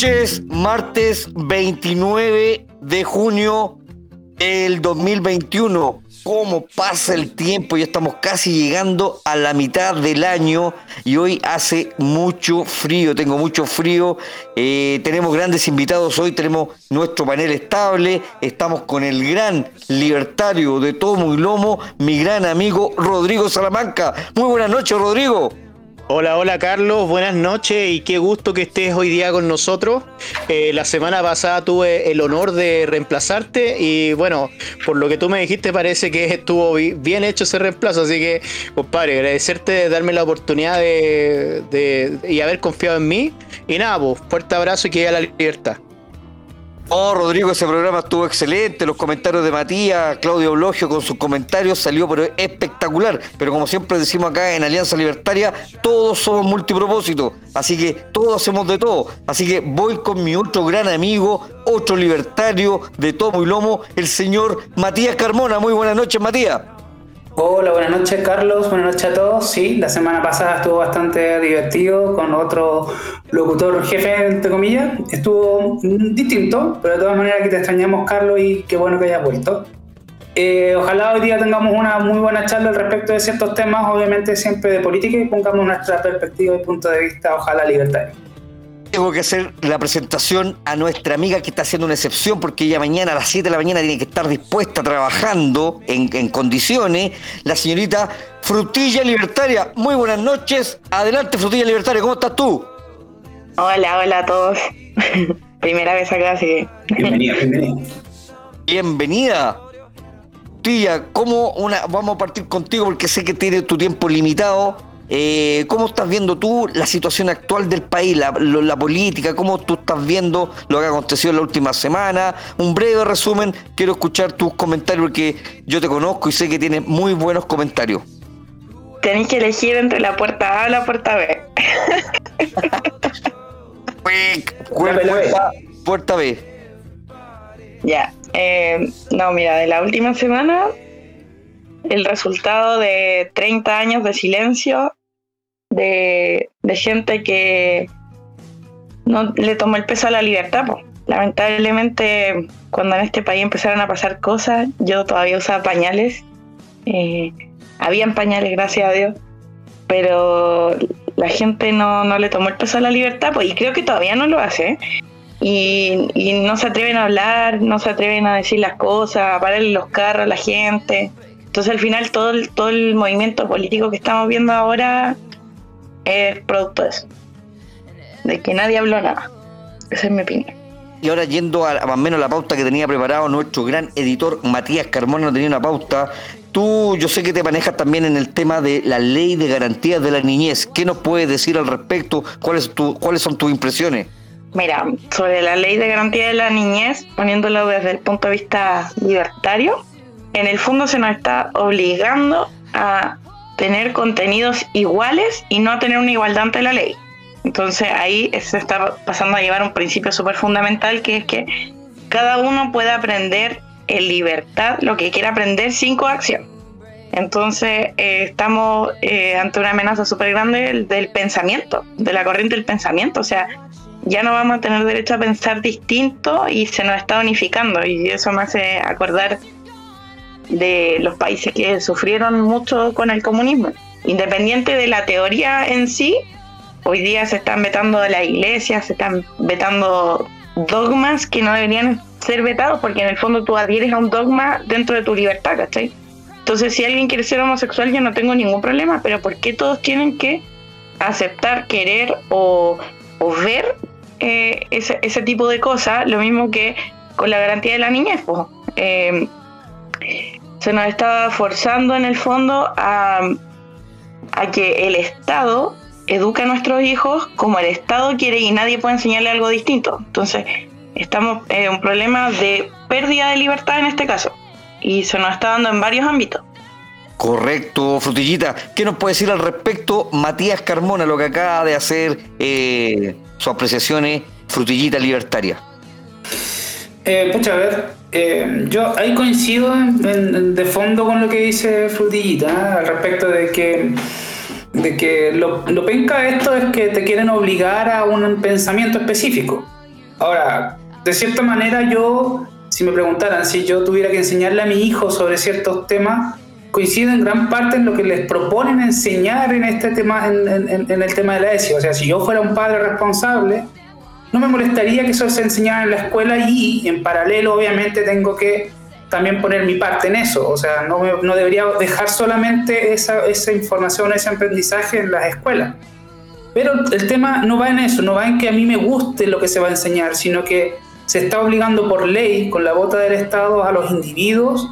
noches, martes 29 de junio del 2021. ¿Cómo pasa el tiempo? Ya estamos casi llegando a la mitad del año y hoy hace mucho frío, tengo mucho frío. Eh, tenemos grandes invitados hoy, tenemos nuestro panel estable, estamos con el gran libertario de Tomo y Lomo, mi gran amigo Rodrigo Salamanca. Muy buenas noches, Rodrigo. Hola, hola Carlos, buenas noches y qué gusto que estés hoy día con nosotros. Eh, la semana pasada tuve el honor de reemplazarte y bueno, por lo que tú me dijiste parece que estuvo bien hecho ese reemplazo, así que compadre, agradecerte de darme la oportunidad de, y haber confiado en mí. Y nada, pues, fuerte abrazo y que haya la libertad. Oh, Rodrigo, ese programa estuvo excelente. Los comentarios de Matías, Claudio Blogio con sus comentarios salió pero espectacular. Pero como siempre decimos acá en Alianza Libertaria, todos somos multipropósitos. Así que todos hacemos de todo. Así que voy con mi otro gran amigo, otro libertario de tomo y lomo, el señor Matías Carmona. Muy buenas noches, Matías. Hola, buenas noches Carlos, buenas noches a todos. Sí, la semana pasada estuvo bastante divertido con otro locutor jefe, entre comillas. Estuvo distinto, pero de todas maneras que te extrañamos Carlos y qué bueno que hayas vuelto. Eh, ojalá hoy día tengamos una muy buena charla al respecto de ciertos temas, obviamente siempre de política y pongamos nuestra perspectiva y punto de vista, ojalá libertario. Tengo que hacer la presentación a nuestra amiga que está haciendo una excepción porque ella mañana a las 7 de la mañana tiene que estar dispuesta trabajando en, en condiciones. La señorita Frutilla Libertaria. Muy buenas noches. Adelante, Frutilla Libertaria. ¿Cómo estás tú? Hola, hola a todos. Primera vez acá, así que. Bienvenida, bienvenida. Bienvenida. Tía, ¿cómo una, vamos a partir contigo porque sé que tienes tu tiempo limitado. Eh, ¿Cómo estás viendo tú la situación actual del país, la, política? ¿Cómo tú estás viendo lo que ha acontecido en la última semana? Un breve resumen, quiero escuchar tus comentarios porque yo te conozco y sé que tienes muy buenos comentarios. Tenéis que elegir entre la puerta A y la puerta B. puerta, puerta B. Ya. Eh, no, mira, de la última semana, el resultado de 30 años de silencio de, gente que no le tomó el peso a la libertad. Lamentablemente, cuando en este país empezaron a pasar cosas, yo todavía usaba pañales. Eh, habían pañales, gracias a Dios, pero la gente no, le tomó el peso a la libertad, pues, y creo que todavía no lo hace. Y, no se atreven a hablar, no se atreven a decir las cosas, a pararle los carros a la gente. Entonces, al final, todo el, todo el movimiento político que estamos viendo ahora es producto de eso. De que nadie habló nada. Esa es mi opinión. Y ahora yendo a, más o menos la pauta que tenía preparado nuestro gran editor Matías Carmona, no tenía una pauta. Tú, yo sé que te manejas también en el tema de la ley de garantías de la niñez. ¿Qué nos puedes decir al respecto? ¿Cuáles, tu, ¿Cuáles son tus impresiones? Mira, sobre la ley de garantía de la niñez, poniéndolo desde el punto de vista libertario, en el fondo se nos está obligando a tener contenidos iguales y no tener una igualdad ante la ley. Entonces ahí se está pasando a llevar un principio súper fundamental que es que cada uno puede aprender en libertad lo que quiera aprender sin coacción. Entonces eh, estamos eh, ante una amenaza súper grande del, pensamiento, de la corriente del pensamiento. O sea, ya no vamos a tener derecho a pensar distinto y se nos está unificando. Y eso me hace acordar de los países que sufrieron mucho con el comunismo. Independiente de la teoría en sí, hoy día se están vetando de la iglesia, se están vetando dogmas que no deberían ser vetados porque en el fondo tú adhieres a un dogma dentro de tu libertad, ¿cachai? Entonces si alguien quiere ser homosexual yo no tengo ningún problema, pero ¿por qué todos tienen que aceptar, querer o, ver eh, ese, ese, tipo de cosas? Lo mismo que con la garantía de la niñez, pues se nos está forzando en el fondo a, que el Estado eduque a nuestros hijos como el Estado quiere y nadie puede enseñarle algo distinto. Entonces, estamos en un problema de pérdida de libertad en este caso y se nos está dando en varios ámbitos. Correcto, Frutillita. ¿Qué nos puede decir al respecto Matías Carmona, lo que acaba de hacer eh, sus apreciaciones Frutillita Libertaria? Eh, a ver, eh, yo ahí coincido de fondo con lo que dice Frutillita al respecto de que, de que lo, lo penca esto es que te quieren obligar a un pensamiento específico. Ahora, de cierta manera yo, si me preguntaran si yo tuviera que enseñarle a mi hijo sobre ciertos temas, coincido en gran parte en lo que les proponen enseñar en este tema, en, en el tema de la ESI. O sea, si yo fuera un padre responsable, no me molestaría que eso se enseñara en la escuela y en paralelo obviamente tengo que también poner mi parte en eso. O sea, no, no debería dejar solamente esa, esa información, ese aprendizaje en las escuelas. Pero el tema no va en eso, no va en que a mí me guste lo que se va a enseñar, sino que se está obligando por ley, con la bota del Estado, a los individuos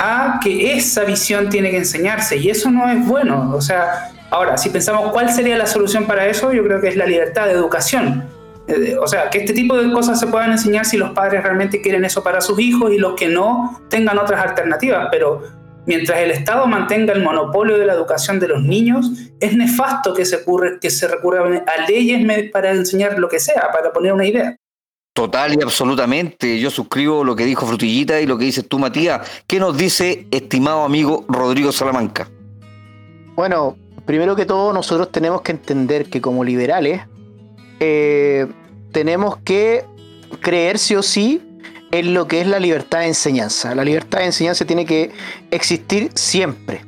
a que esa visión tiene que enseñarse. Y eso no es bueno. O sea, ahora, si pensamos cuál sería la solución para eso, yo creo que es la libertad de educación eh, o sea, que este tipo de cosas se puedan enseñar si los padres realmente quieren eso para sus hijos y los que no tengan otras alternativas, pero mientras el Estado mantenga el monopolio de la educación de los niños, es nefasto que se, que se recurra a leyes para enseñar lo que sea, para poner una idea. Total y absolutamente. Yo suscribo lo que dijo Frutillita y lo que dices tú, Matías. ¿Qué nos dice, estimado amigo Rodrigo Salamanca? Bueno, primero que todo, nosotros tenemos que entender que como liberales eh, tenemos que creer sí o sí en lo que es la libertad de enseñanza. La libertad de enseñanza tiene que existir siempre.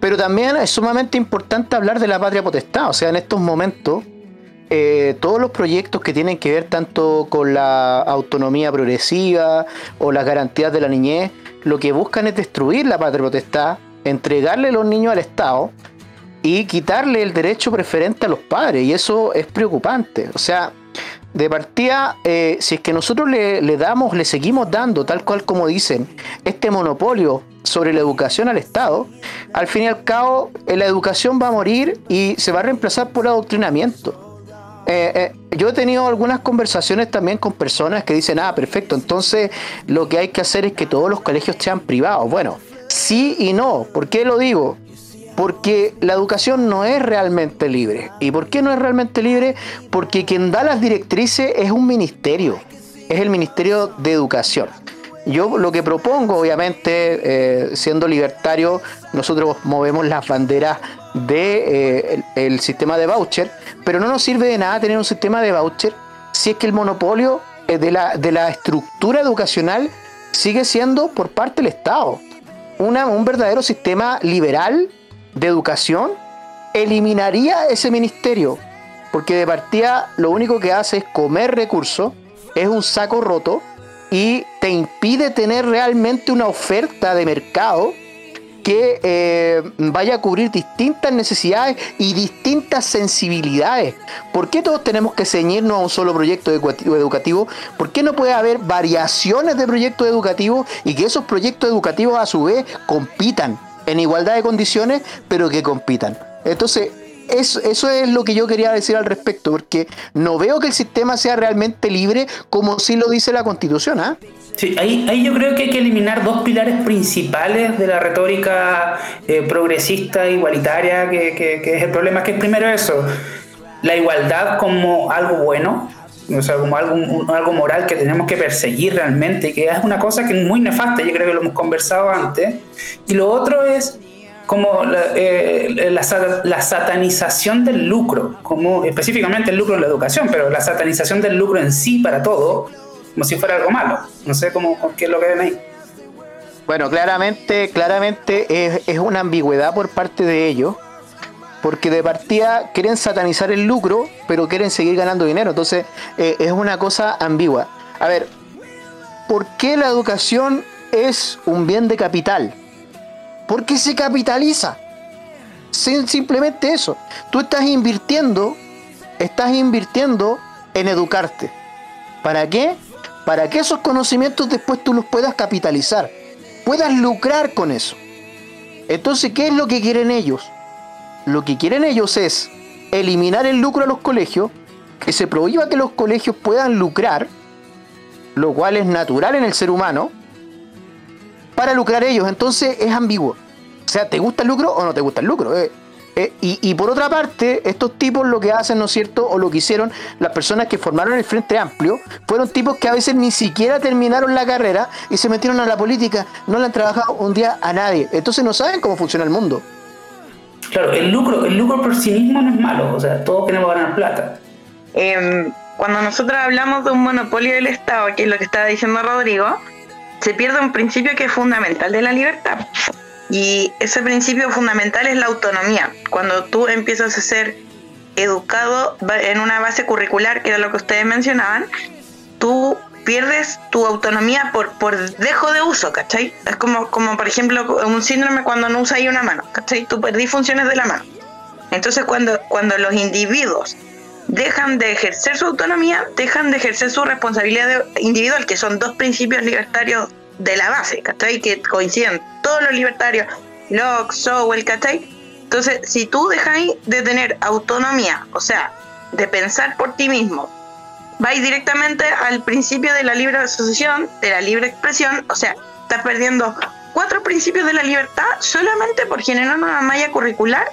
Pero también es sumamente importante hablar de la patria potestad. O sea, en estos momentos, eh, todos los proyectos que tienen que ver tanto con la autonomía progresiva o las garantías de la niñez, lo que buscan es destruir la patria potestad, entregarle los niños al Estado y quitarle el derecho preferente a los padres. Y eso es preocupante. O sea, de partida, eh, si es que nosotros le, damos, le seguimos dando, tal cual como dicen, este monopolio sobre la educación al Estado, al fin y al cabo eh, la educación va a morir y se va a reemplazar por adoctrinamiento. Eh, yo he tenido algunas conversaciones también con personas que dicen, ah, perfecto, entonces lo que hay que hacer es que todos los colegios sean privados. Bueno, sí y no. ¿Por qué lo digo? Porque la educación no es realmente libre. ¿Y por qué no es realmente libre? Porque quien da las directrices es un ministerio, es el Ministerio de Educación. Yo lo que propongo, obviamente, eh, siendo libertario, nosotros movemos las banderas del de, eh, sistema de voucher, pero no nos sirve de nada tener un sistema de voucher si es que el monopolio eh, de la, de la estructura educacional sigue siendo por parte del Estado. Una, un verdadero sistema liberal de educación eliminaría ese ministerio, porque de partida lo único que hace es comer recursos, es un saco roto y te impide tener realmente una oferta de mercado que eh, vaya a cubrir distintas necesidades y distintas sensibilidades. ¿Por qué todos tenemos que ceñirnos a un solo proyecto educativo? ¿Por qué no puede haber variaciones de proyectos educativos y que esos proyectos educativos a su vez compitan? En igualdad de condiciones, pero que compitan. Entonces, eso, es lo que yo quería decir al respecto, porque no veo que el sistema sea realmente libre como sí lo dice la Constitución. ¿ah? Sí, ahí, ahí yo creo que hay que eliminar dos pilares principales de la retórica eh, progresista, igualitaria, que, que, es el problema, que es primero eso, la igualdad como algo bueno, o sea, como algo, algo moral que tenemos que perseguir realmente, que es una cosa que es muy nefasta, yo creo que lo hemos conversado antes. Y lo otro es como la, eh, la, satanización del lucro, como específicamente el lucro en la educación, pero la satanización del lucro en sí para todo, como si fuera algo malo. No sé cómo, qué es lo que ven ahí. Bueno, claramente, claramente es, es una ambigüedad por parte de ellos porque de partida quieren satanizar el lucro, pero quieren seguir ganando dinero. Entonces eh, es una cosa ambigua. A ver, ¿por qué la educación es un bien de capital? Porque se capitaliza. simplemente eso. Tú estás invirtiendo, estás invirtiendo en educarte. ¿Para qué? Para que esos conocimientos después tú los puedas capitalizar, puedas lucrar con eso. Entonces, ¿qué es lo que quieren ellos? Lo que quieren ellos es eliminar el lucro a los colegios, que se prohíba que los colegios puedan lucrar, lo cual es natural en el ser humano, para lucrar ellos. Entonces es ambiguo. O sea, ¿te gusta el lucro o no te gusta el lucro? Eh, eh, y, por otra parte, estos tipos lo que hacen, ¿no es cierto? O lo que hicieron las personas que formaron el Frente Amplio, fueron tipos que a veces ni siquiera terminaron la carrera y se metieron a la política, no le han trabajado un día a nadie. Entonces no saben cómo funciona el mundo. Claro, el lucro, el lucro por sí mismo no es malo, o sea, todos queremos ganar plata. Em, cuando nosotros hablamos de un monopolio del Estado, que es lo que estaba diciendo Rodrigo, se pierde un principio que es fundamental de la libertad. Y ese principio fundamental es la autonomía. Cuando tú empiezas a ser educado en una base curricular, que era lo que ustedes mencionaban, tú pierdes tu autonomía por, por dejo de uso, ¿cachai? Es como, como, por ejemplo, un síndrome cuando no usas una mano, ¿cachai? Tú perdí funciones de la mano. Entonces, cuando, cuando los individuos dejan de ejercer su autonomía, dejan de ejercer su responsabilidad individual, que son dos principios libertarios de la base, ¿cachai? Que coinciden todos los libertarios, Locke, Sowell, ¿cachai? Entonces, si tú dejas de tener autonomía, o sea, de pensar por ti mismo, vais directamente al principio de la libre asociación, de la libre expresión, o sea, estás perdiendo cuatro principios de la libertad solamente por generar una malla curricular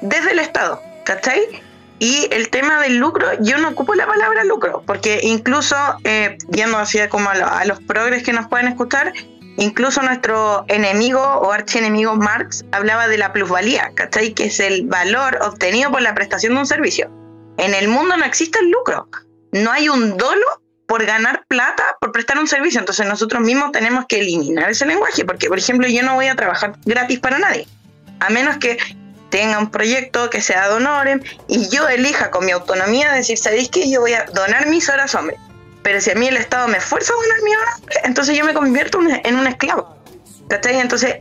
desde el Estado, ¿cachai? Y el tema del lucro, yo no ocupo la palabra lucro, porque incluso, eh, yendo hacia como a, los progres que nos pueden escuchar, incluso nuestro enemigo o archienemigo Marx hablaba de la plusvalía, ¿cachai? Que es el valor obtenido por la prestación de un servicio. En el mundo no existe el lucro, no hay un dolo por ganar plata por prestar un servicio, entonces nosotros mismos tenemos que eliminar ese lenguaje, porque por ejemplo yo no voy a trabajar gratis para nadie, a menos que tenga un proyecto que sea donorem y yo elija con mi autonomía decir, ¿sabéis que yo voy a donar mis horas, hombre? Pero si a mí el Estado me fuerza a donar mis horas, entonces yo me convierto en un esclavo. ¿Cachai? Entonces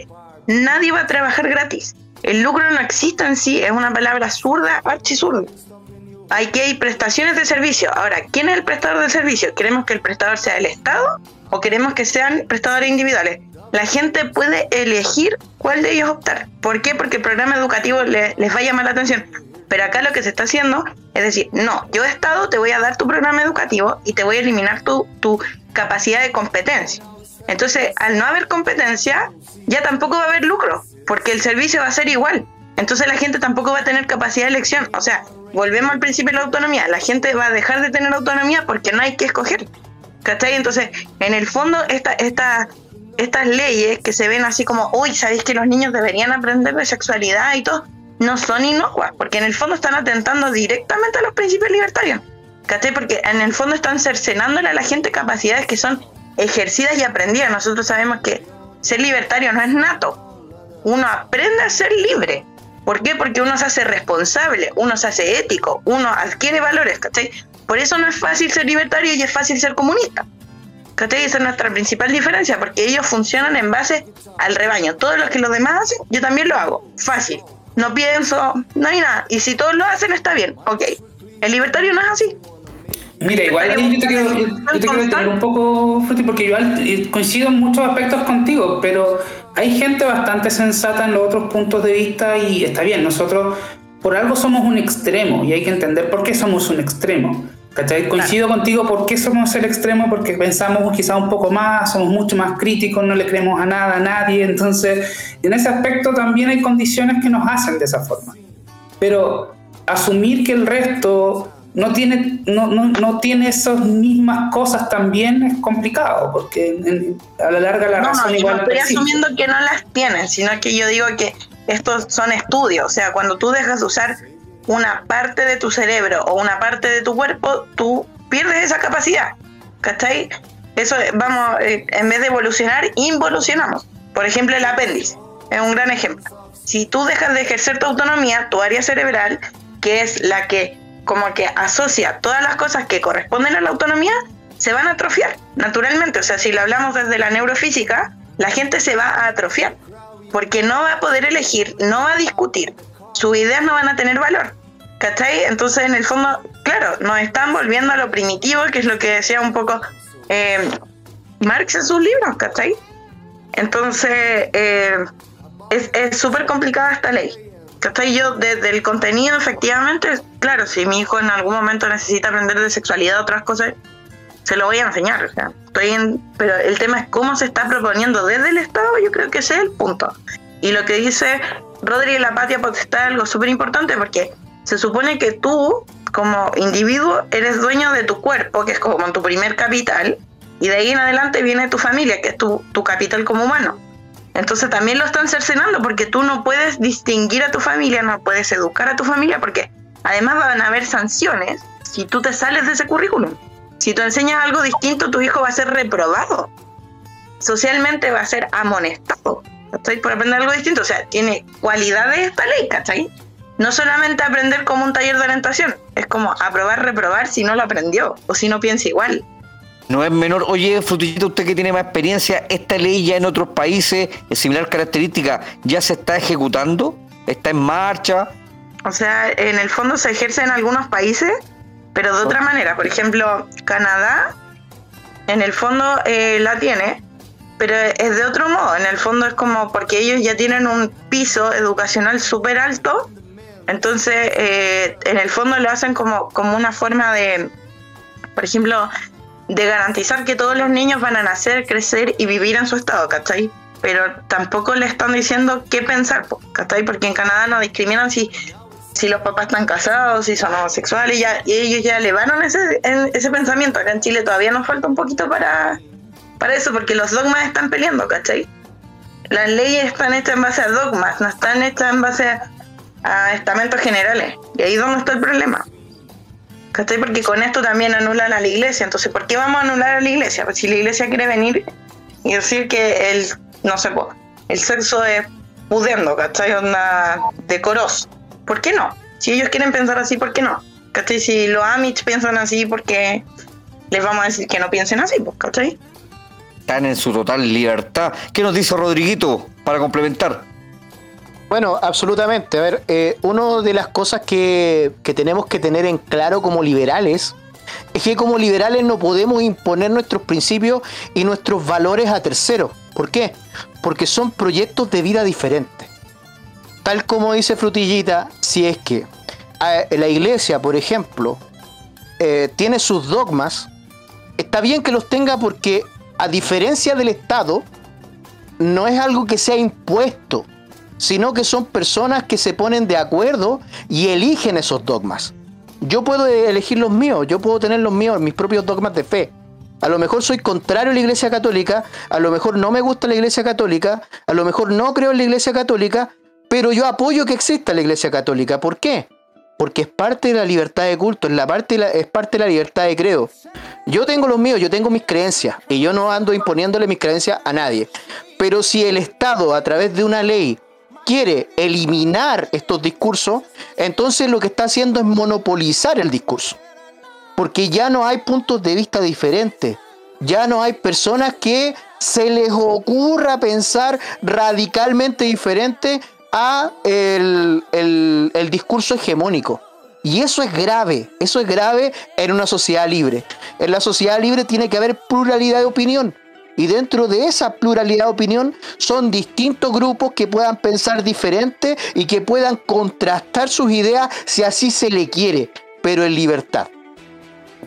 nadie va a trabajar gratis. El lucro no existe en sí, es una palabra zurda, archisurda. Hay que hay prestaciones de servicio. Ahora, ¿quién es el prestador de servicio? ¿Queremos que el prestador sea el Estado o queremos que sean prestadores individuales? la gente puede elegir cuál de ellos optar. ¿Por qué? Porque el programa educativo les va a llamar la atención. Pero acá lo que se está haciendo es decir, no, yo Estado te voy a dar tu programa educativo y te voy a eliminar tu, tu capacidad de competencia. Entonces, al no haber competencia, ya tampoco va a haber lucro, porque el servicio va a ser igual. Entonces la gente tampoco va a tener capacidad de elección. O sea, volvemos al principio de la autonomía. La gente va a dejar de tener autonomía porque no hay que escoger. ¿Cachai? Entonces, en el fondo, esta, esta estas leyes que se ven así como, uy, ¿sabéis que los niños deberían aprender de sexualidad y todo? No son inocuas, porque en el fondo están atentando directamente a los principios libertarios. ¿Cachai? Porque en el fondo están cercenándole a la gente capacidades que son ejercidas y aprendidas. Nosotros sabemos que ser libertario no es nato. Uno aprende a ser libre. ¿Por qué? Porque uno se hace responsable, uno se hace ético, uno adquiere valores, ¿cachai? Por eso no es fácil ser libertario y es fácil ser comunista. ¿Cachai? Esa es nuestra principal diferencia, porque ellos funcionan en base al rebaño. Todo lo que los demás hacen, yo también lo hago. Fácil. No pienso, no hay nada. Y si todos lo hacen, está bien. Ok. El libertario no es así. Mira, igual yo te quiero, yo un poco, Fruti, porque igual coincido en muchos aspectos contigo, pero hay gente bastante sensata en los otros puntos de vista y está bien, nosotros por algo somos un extremo y hay que entender por qué somos un extremo. ¿Cachai? Coincido contigo, ¿por qué somos el extremo? Porque pensamos quizá un poco más, somos mucho más críticos, no le creemos a nada, a nadie. Entonces, en ese aspecto también hay condiciones que nos hacen de esa forma. Pero asumir que el resto no tiene, no, no, no tiene esas mismas cosas también es complicado, porque a la larga la razón no, igual no estoy asumiendo que no las tienen, sino que yo digo que estos son estudios. O sea, cuando tú dejas de usar una parte de tu cerebro o una parte de tu cuerpo, tú pierdes esa capacidad. ¿Cachai? Eso, vamos, eh, en vez de evolucionar, involucionamos. Por ejemplo, el apéndice es un gran ejemplo. Si tú dejas de ejercer tu autonomía, tu área cerebral, que es la que como que asocia todas las cosas que corresponden a la autonomía, se van a atrofiar naturalmente. O sea, si lo hablamos desde la neurofísica, la gente se va a atrofiar porque no va a poder elegir, no va a discutir, sus ideas no van a tener valor. ¿Cachai? Entonces, en el fondo, claro, nos están volviendo a lo primitivo, que es lo que decía un poco eh, Marx en sus libros, ¿cachai? Entonces, eh, es súper complicada esta ley. ¿Cachai? Yo, desde el contenido, efectivamente, claro, si mi hijo en algún momento necesita aprender de sexualidad o otras cosas, se lo voy a enseñar. O sea, estoy en, pero el tema es cómo se está proponiendo desde el Estado, yo creo que ese es el punto. Y lo que dice Rodri la patria potestad es algo súper importante porque se supone que tú, como individuo, eres dueño de tu cuerpo, que es como tu primer capital, y de ahí en adelante viene tu familia, que es tu, tu capital como humano. Entonces también lo están cercenando porque tú no puedes distinguir a tu familia, no puedes educar a tu familia, porque además van a haber sanciones si tú te sales de ese currículum. Si tú enseñas algo distinto, tu hijo va a ser reprobado. Socialmente va a ser amonestado. ¿Cachai? Por aprender algo distinto. O sea, tiene cualidades esta ley, ¿cachai? No solamente aprender como un taller de orientación, es como aprobar, reprobar si no lo aprendió o si no piensa igual. No es menor. Oye, Frutillita, usted que tiene más experiencia, ¿esta ley ya en otros países, de similar característica, ya se está ejecutando? ¿Está en marcha? O sea, en el fondo se ejerce en algunos países, pero de otra manera. Por ejemplo, Canadá, en el fondo eh, la tiene, pero es de otro modo. En el fondo es como porque ellos ya tienen un piso educacional súper alto, entonces eh, en el fondo lo hacen como, como una forma de, por ejemplo, de garantizar que todos los niños van a nacer, crecer y vivir en su estado, ¿cachai? Pero tampoco le están diciendo qué pensar, ¿cachai? Porque en Canadá no discriminan si si los papás están casados, si son homosexuales, ya, y ellos ya elevaron ese, ese pensamiento. Acá en Chile todavía nos falta un poquito para, para eso, porque los dogmas están peleando, ¿cachai? Las leyes están hechas en base a dogmas, no están hechas en base a, estamentos generales. Y ahí es donde está el problema. ¿Cachai? Porque con esto también anulan a la iglesia. Entonces, ¿por qué vamos a anular a la iglesia? Pues si la iglesia quiere venir y decir que el, no sé, el sexo es pudiendo, ¿cachai? Onda decoroso ¿por qué no? Si ellos quieren pensar así, ¿por qué no? ¿Cachai? Si los Amish piensan así, ¿por qué les vamos a decir que no piensen así? ¿Cachai? Están en su total libertad. ¿Qué nos dice Rodriguito para complementar? Bueno, absolutamente. A ver, eh, una de las cosas que, que tenemos que tener en claro como liberales es que como liberales no podemos imponer nuestros principios y nuestros valores a terceros. ¿Por qué? Porque son proyectos de vida diferentes tal como dice Frutillita, si es que la iglesia, por ejemplo, eh, tiene sus dogmas, está bien que los tenga porque a diferencia del Estado, no es algo que sea impuesto, sino que son personas que se ponen de acuerdo y eligen esos dogmas. Yo puedo elegir los míos, yo puedo tener los míos, mis propios dogmas de fe. A lo mejor soy contrario a la Iglesia Católica, a lo mejor no me gusta la Iglesia Católica, a lo mejor no creo en la Iglesia Católica, pero yo apoyo que exista la Iglesia Católica. ¿Por qué? Porque es parte de la libertad de culto, es, la parte es parte de la libertad de credo. Yo tengo los míos, yo tengo mis creencias y yo no ando imponiéndole mis creencias a nadie. Pero si el Estado a través de una ley quiere eliminar estos discursos, entonces lo que está haciendo es monopolizar el discurso. Porque ya no hay puntos de vista diferentes. Ya no hay personas que se les ocurra pensar radicalmente diferente a el, el, discurso hegemónico. Y eso es grave, eso es grave en una sociedad libre. En la sociedad libre tiene que haber pluralidad de opinión. Y dentro de esa pluralidad de opinión son distintos grupos que puedan pensar diferente y que puedan contrastar sus ideas si así se le quiere, pero en libertad.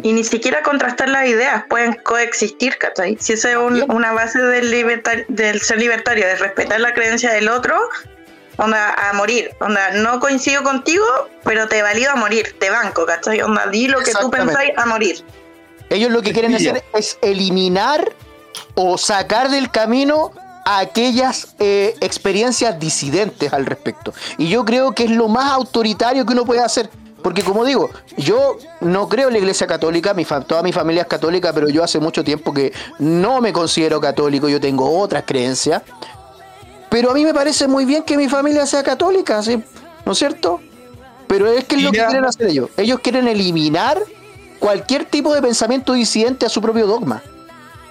Y ni siquiera contrastar las ideas, pueden coexistir, ¿cachai? Si esa es una base del, del ser libertario, de respetar la creencia del otro, onda, a morir. Onda, no coincido contigo, pero te valido a morir, te banco, ¿cachai? Onda, di lo que tú pensáis a morir. Ellos lo que quieren hacer es eliminar o sacar del camino a aquellas eh, experiencias disidentes al respecto. Y yo creo que es lo más autoritario que uno puede hacer. Porque como digo, yo no creo en la iglesia católica, mi toda mi familia es católica, pero yo hace mucho tiempo que no me considero católico, yo tengo otras creencias. Pero a mí me parece muy bien que mi familia sea católica, ¿sí? ¿no es cierto? Pero es que es lo que quieren hacer ellos. Ellos quieren eliminar cualquier tipo de pensamiento disidente a su propio dogma.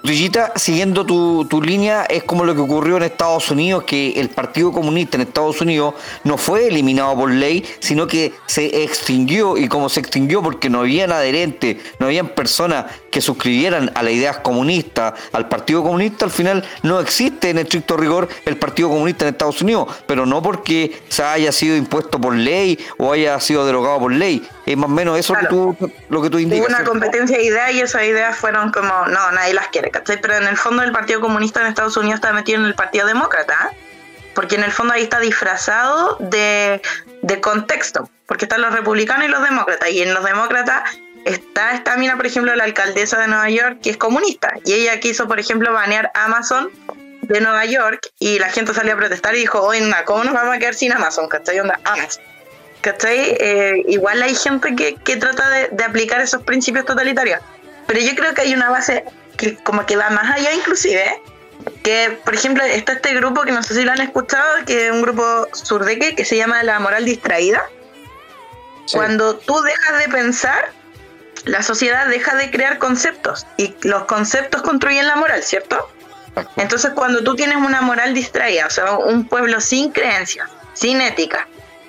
Lillita, siguiendo tu, tu, línea, es como lo que ocurrió en Estados Unidos, que el Partido Comunista en Estados Unidos no fue eliminado por ley, sino que se extinguió, y como se extinguió porque no habían adherentes, no habían personas que suscribieran a las ideas comunistas, al Partido Comunista, al final no existe en estricto rigor el Partido Comunista en Estados Unidos, pero no porque se haya sido impuesto por ley o haya sido derogado por ley. Es más o menos eso que tú, lo que tú indicas. Hubo una competencia de ideas y esas ideas fueron como, no, nadie las quiere, ¿cachai? Pero en el fondo el Partido Comunista en Estados Unidos está metido en el Partido Demócrata, porque en el fondo ahí está disfrazado de, de contexto, porque están los republicanos y los demócratas, y en los demócratas está esta mina, por ejemplo, la alcaldesa de Nueva York, que es comunista, y ella quiso, por ejemplo, banear Amazon de Nueva York, y la gente salió a protestar y dijo, oye, ¿cómo nos vamos a quedar sin Amazon? ¿Cachai? Onda, Amazon. ¿Cachai? Eh, igual hay gente que, que trata de, de aplicar esos principios totalitarios. Pero yo creo que hay una base que como que va más allá inclusive, que por ejemplo está este grupo que no sé si lo han escuchado, que es un grupo surdeque que se llama La Moral Distraída. Cuando tú dejas de pensar, la sociedad deja de crear conceptos y los conceptos construyen la moral, ¿cierto? Entonces cuando tú tienes una moral distraída, o sea, un pueblo sin creencias, sin ética,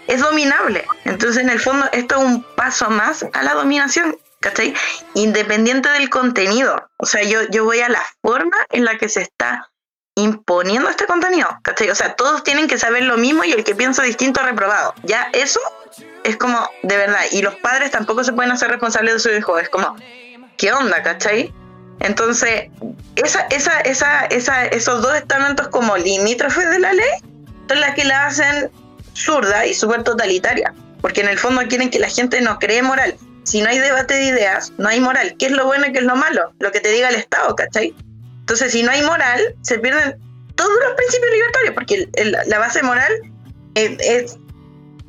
es dominable. Entonces en el fondo esto es un paso más a la dominación ¿cachai? Independiente del contenido. O sea, yo, yo voy a la forma en la que se está imponiendo este contenido, ¿cachai? O sea, todos tienen que saber lo mismo y el que piensa distinto reprobado. Ya eso es como, de verdad, y los padres tampoco se pueden hacer responsables de su hijo, es como, ¿qué onda, cachai? Entonces, esa, esa, esa, esos dos estamentos como limítrofes de la ley son las que la hacen zurda y súper totalitaria, porque en el fondo quieren que la gente no cree moral si no hay debate de ideas, no hay moral. ¿Qué es lo bueno y qué es lo malo? Lo que te diga el Estado, ¿cachai? Entonces, si no hay moral, se pierden todos los principios libertarios, porque la base moral es,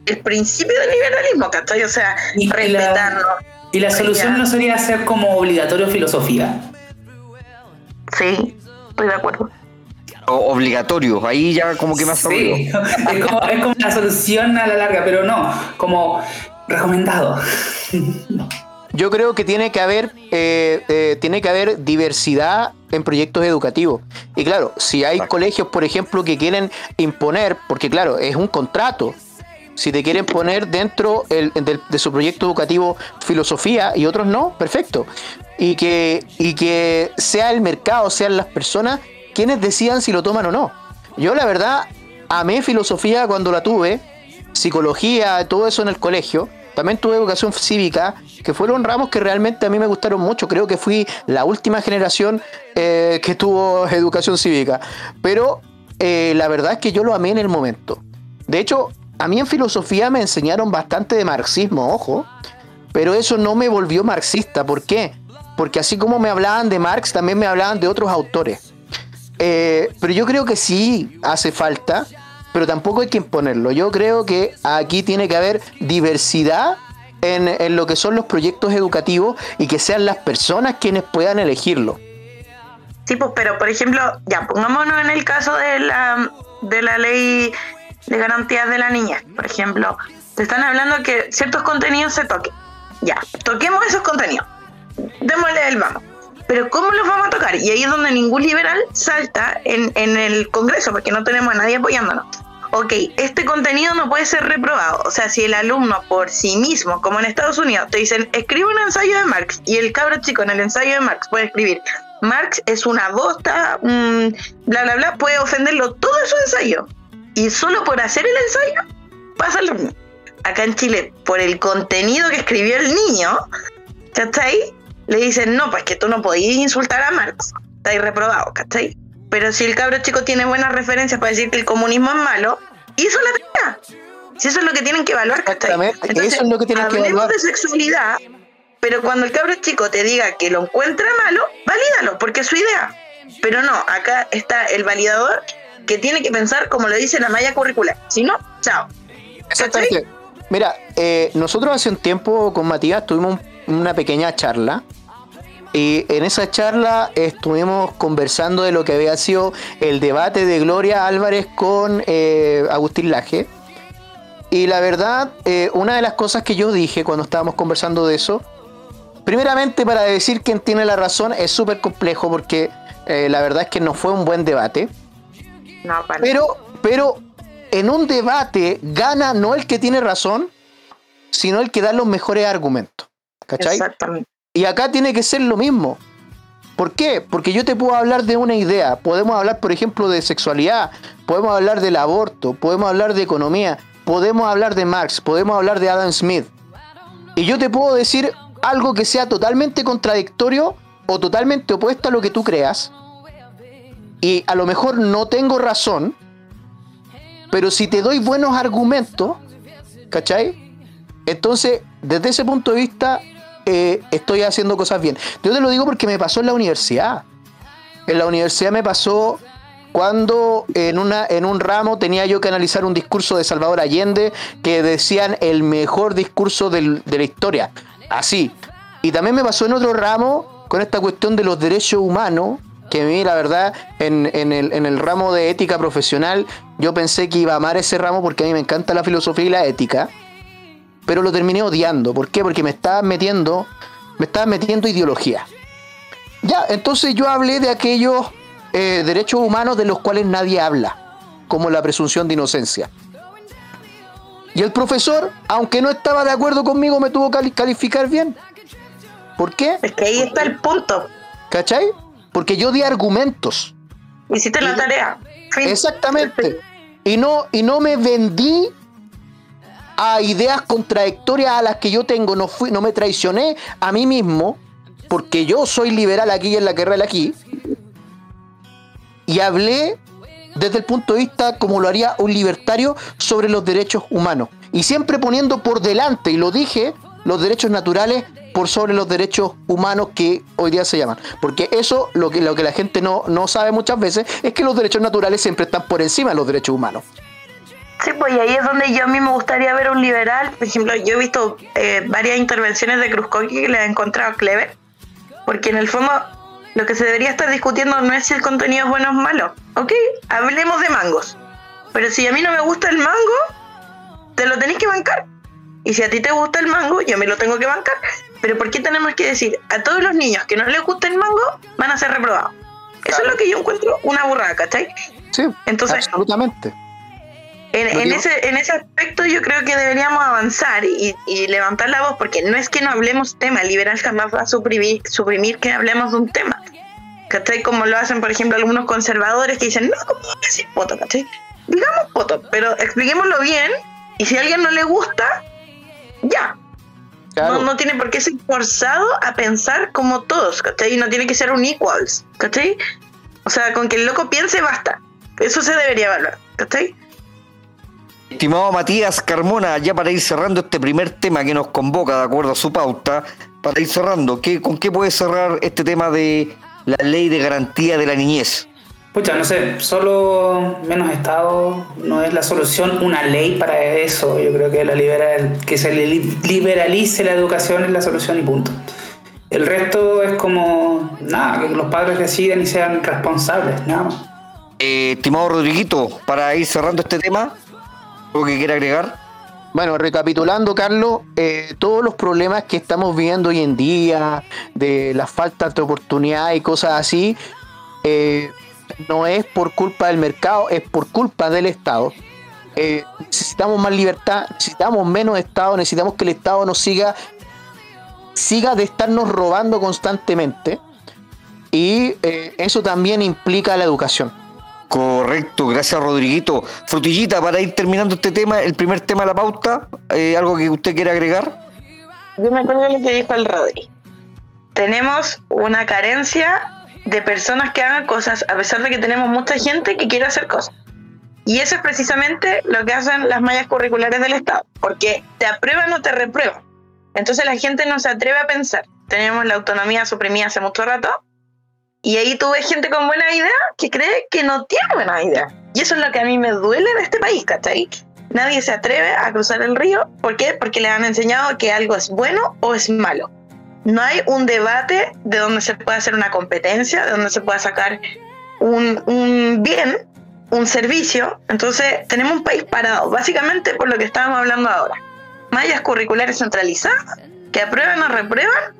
el principio del liberalismo, ¿cachai? O sea, respetarnos. ¿Y la solución no sería hacer como obligatorio filosofía? Sí, estoy de acuerdo. Obligatorio, ahí ya como que más sí. es, como, es como la solución a la larga, pero no, como recomendado. Yo creo que tiene que haber eh, eh, tiene que haber diversidad en proyectos educativos. Y claro, si hay colegios, por ejemplo, que quieren imponer, porque claro, es un contrato. Si te quieren poner dentro de, su proyecto educativo filosofía y otros no, perfecto. Y que, y que sea el mercado, sean las personas quienes decidan si lo toman o no. Yo la verdad amé filosofía cuando la tuve, psicología, todo eso en el colegio también tuve educación cívica, que fueron ramos que realmente a mí me gustaron mucho. Creo que fui la última generación eh, que tuvo educación cívica. Pero eh, la verdad es que yo lo amé en el momento. De hecho, a mí en filosofía me enseñaron bastante de marxismo, ojo. Pero eso no me volvió marxista. ¿Por qué? Porque así como me hablaban de Marx, también me hablaban de otros autores. Eh, pero yo creo que sí hace falta pero tampoco hay que imponerlo. Yo creo que aquí tiene que haber diversidad en, lo que son los proyectos educativos y que sean las personas quienes puedan elegirlo. Sí, pues, pero por ejemplo, ya, pongámonos en el caso de la, de la ley de garantías de la niña, por ejemplo, te están hablando que ciertos contenidos se toquen. Ya, toquemos esos contenidos. Démosle el vamos. Pero ¿cómo los vamos a tocar? Y ahí es donde ningún liberal salta en, en el Congreso, porque no tenemos a nadie apoyándonos ok, este contenido no puede ser reprobado. O sea, si el alumno por sí mismo, como en Estados Unidos, te dicen, escribe un ensayo de Marx, y el cabro chico en el ensayo de Marx puede escribir, Marx es una bosta, mm, bla, bla, bla, puede ofenderlo todo su ensayo. Y solo por hacer el ensayo, pasa lo Acá en Chile, por el contenido que escribió el niño, ¿cachai? Le dicen, no, pues que tú no podías insultar a Marx, está reprobado, ¿cachai? Pero si el cabro chico tiene buenas referencias para decir que el comunismo es malo, hizo la tarea. Si eso es lo que tienen que evaluar, Exactamente, eso es lo que tienen que evaluar. de sexualidad, pero cuando el cabro chico te diga que lo encuentra malo, valídalo, porque es su idea. Pero no, acá está el validador que tiene que pensar como lo dice la malla curricular. Si no, chao. Exactamente. Mira, eh, nosotros hace un tiempo con Matías tuvimos una pequeña charla y en esa charla estuvimos conversando de lo que había sido el debate de Gloria Álvarez con eh, Agustín Laje. Y la verdad, eh, una de las cosas que yo dije cuando estábamos conversando de eso, primeramente para decir quién tiene la razón es súper complejo porque eh, la verdad es que no fue un buen debate. pero, pero en un debate gana no el que tiene razón, sino el que da los mejores argumentos. ¿Cachai? Exactamente. Y acá tiene que ser lo mismo. ¿Por qué? Porque yo te puedo hablar de una idea. Podemos hablar, por ejemplo, de sexualidad, podemos hablar del aborto, podemos hablar de economía, podemos hablar de Marx, podemos hablar de Adam Smith. Y yo te puedo decir algo que sea totalmente contradictorio o totalmente opuesto a lo que tú creas. Y a lo mejor no tengo razón, pero si te doy buenos argumentos, ¿cachai? Entonces, desde ese punto de vista, estoy haciendo cosas bien. Yo te lo digo porque me pasó en la universidad. En la universidad me pasó cuando en, una, en un ramo tenía yo que analizar un discurso de Salvador Allende que decían el mejor discurso de la historia. Así. Y también me pasó en otro ramo con esta cuestión de los derechos humanos, que a mí la verdad en, el, en el ramo de ética profesional yo pensé que iba a amar ese ramo porque a mí me encanta la filosofía y la ética, pero lo terminé odiando. ¿Por qué? Porque me estaban metiendo, me estaban metiendo ideología. Ya, entonces yo hablé de aquellos eh, derechos humanos de los cuales nadie habla, como la presunción de inocencia. Y el profesor, aunque no estaba de acuerdo conmigo, me tuvo que calificar bien. ¿Por qué? Es que ahí está el punto. ¿Cachai? Porque yo di argumentos. Hiciste la tarea. Exactamente. Y no, y no me vendí a ideas contradictorias a las que yo tengo. No, fui, no me traicioné a mí mismo, porque yo soy liberal aquí en la carrera aquí y hablé desde el punto de vista como lo haría un libertario sobre los derechos humanos. Y siempre poniendo por delante, y lo dije, los derechos naturales por sobre los derechos humanos que hoy día se llaman. Porque eso, lo que, lo que la gente no, no sabe muchas veces, es que los derechos naturales siempre están por encima de los derechos humanos. Sí, pues y ahí es donde yo a mí me gustaría ver un liberal. Por ejemplo, yo he visto eh, varias intervenciones de Kruzkoki que le he encontrado clever, porque en el fondo lo que se debería estar discutiendo no es si el contenido es bueno o malo. Ok, hablemos de mangos. Pero si a mí no me gusta el mango, te lo tenés que bancar. Y si a ti te gusta el mango, yo me lo tengo que bancar. Pero ¿por qué tenemos que decir a todos los niños que no les gusta el mango van a ser reprobados? Eso es lo que yo encuentro una burrada, ¿cachai? Sí, Entonces, absolutamente. En, ese, en ese aspecto yo creo que deberíamos avanzar y, levantar la voz, porque no es que no hablemos tema, liberal jamás va a suprimir, suprimir que hablemos de un tema. ¿Cachai? Como lo hacen, por ejemplo, algunos conservadores que dicen, no, ¿cómo decir poto? ¿Cachai? Digamos poto, pero expliquémoslo bien y si a alguien no le gusta, ya. No, no, tiene por qué ser forzado a pensar como todos, ¿cachai? No tiene que ser un equals, ¿cachai? O sea, con que el loco piense basta. Eso se debería evaluar, ¿cachai? Estimado Matías Carmona, ya para ir cerrando este primer tema que nos convoca de acuerdo a su pauta, para ir cerrando, ¿qué, ¿con qué puede cerrar este tema de la ley de garantía de la niñez? Pucha, no sé, solo menos Estado no es la solución, una ley para eso. Yo creo que, la liberal, que se liberalice la educación es la solución y punto. El resto es como, nada, que los padres deciden y sean responsables, nada más. Eh, estimado Rodriguito, para ir cerrando este tema, ¿Algo que quiere agregar? Bueno, recapitulando, Carlos, eh, todos los problemas que estamos viendo hoy en día, de la falta de oportunidad y cosas así, eh, no es por culpa del mercado, es por culpa del Estado. Eh, necesitamos más libertad, necesitamos menos Estado, necesitamos que el Estado nos siga, siga de estarnos robando constantemente. Y eso también implica la educación. Correcto, gracias Rodriguito. Frutillita, para ir terminando este tema, el primer tema de la pauta, eh, ¿algo que usted quiera agregar? Yo me acuerdo lo que dijo el Rodri. Tenemos una carencia de personas que hagan cosas, a pesar de que tenemos mucha gente que quiere hacer cosas. Y eso es precisamente lo que hacen las mallas curriculares del Estado, porque te aprueban o te reprueban. Entonces la gente no se atreve a pensar. Tenemos la autonomía suprimida hace mucho rato, y ahí tuve gente con buena idea que cree que no tiene buena idea. Y eso es lo que a mí me duele de este país, ¿cachai? Nadie se atreve a cruzar el río. ¿Por qué? Porque le han enseñado que algo es bueno o es malo. No hay un debate de donde se pueda hacer una competencia, de donde se pueda sacar un, un bien, un servicio. Entonces tenemos un país parado, básicamente por lo que estábamos hablando ahora. Mallas curriculares centralizadas que aprueban o reprueban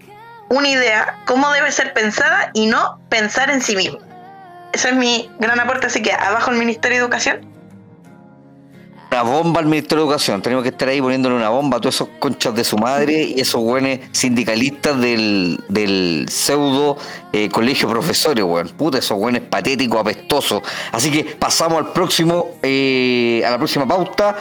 una idea, cómo debe ser pensada y no pensar en sí mismo. Ese es mi gran aporte, así que abajo el Ministerio de Educación. Una bomba al Ministerio de Educación. Tenemos que estar ahí poniéndole una bomba a todos esos conchas de su madre y esos buenos sindicalistas del, pseudo eh, colegio profesores, weón. Puta, esos buenos patéticos, apestosos. Así que pasamos al próximo, eh, a la próxima pauta.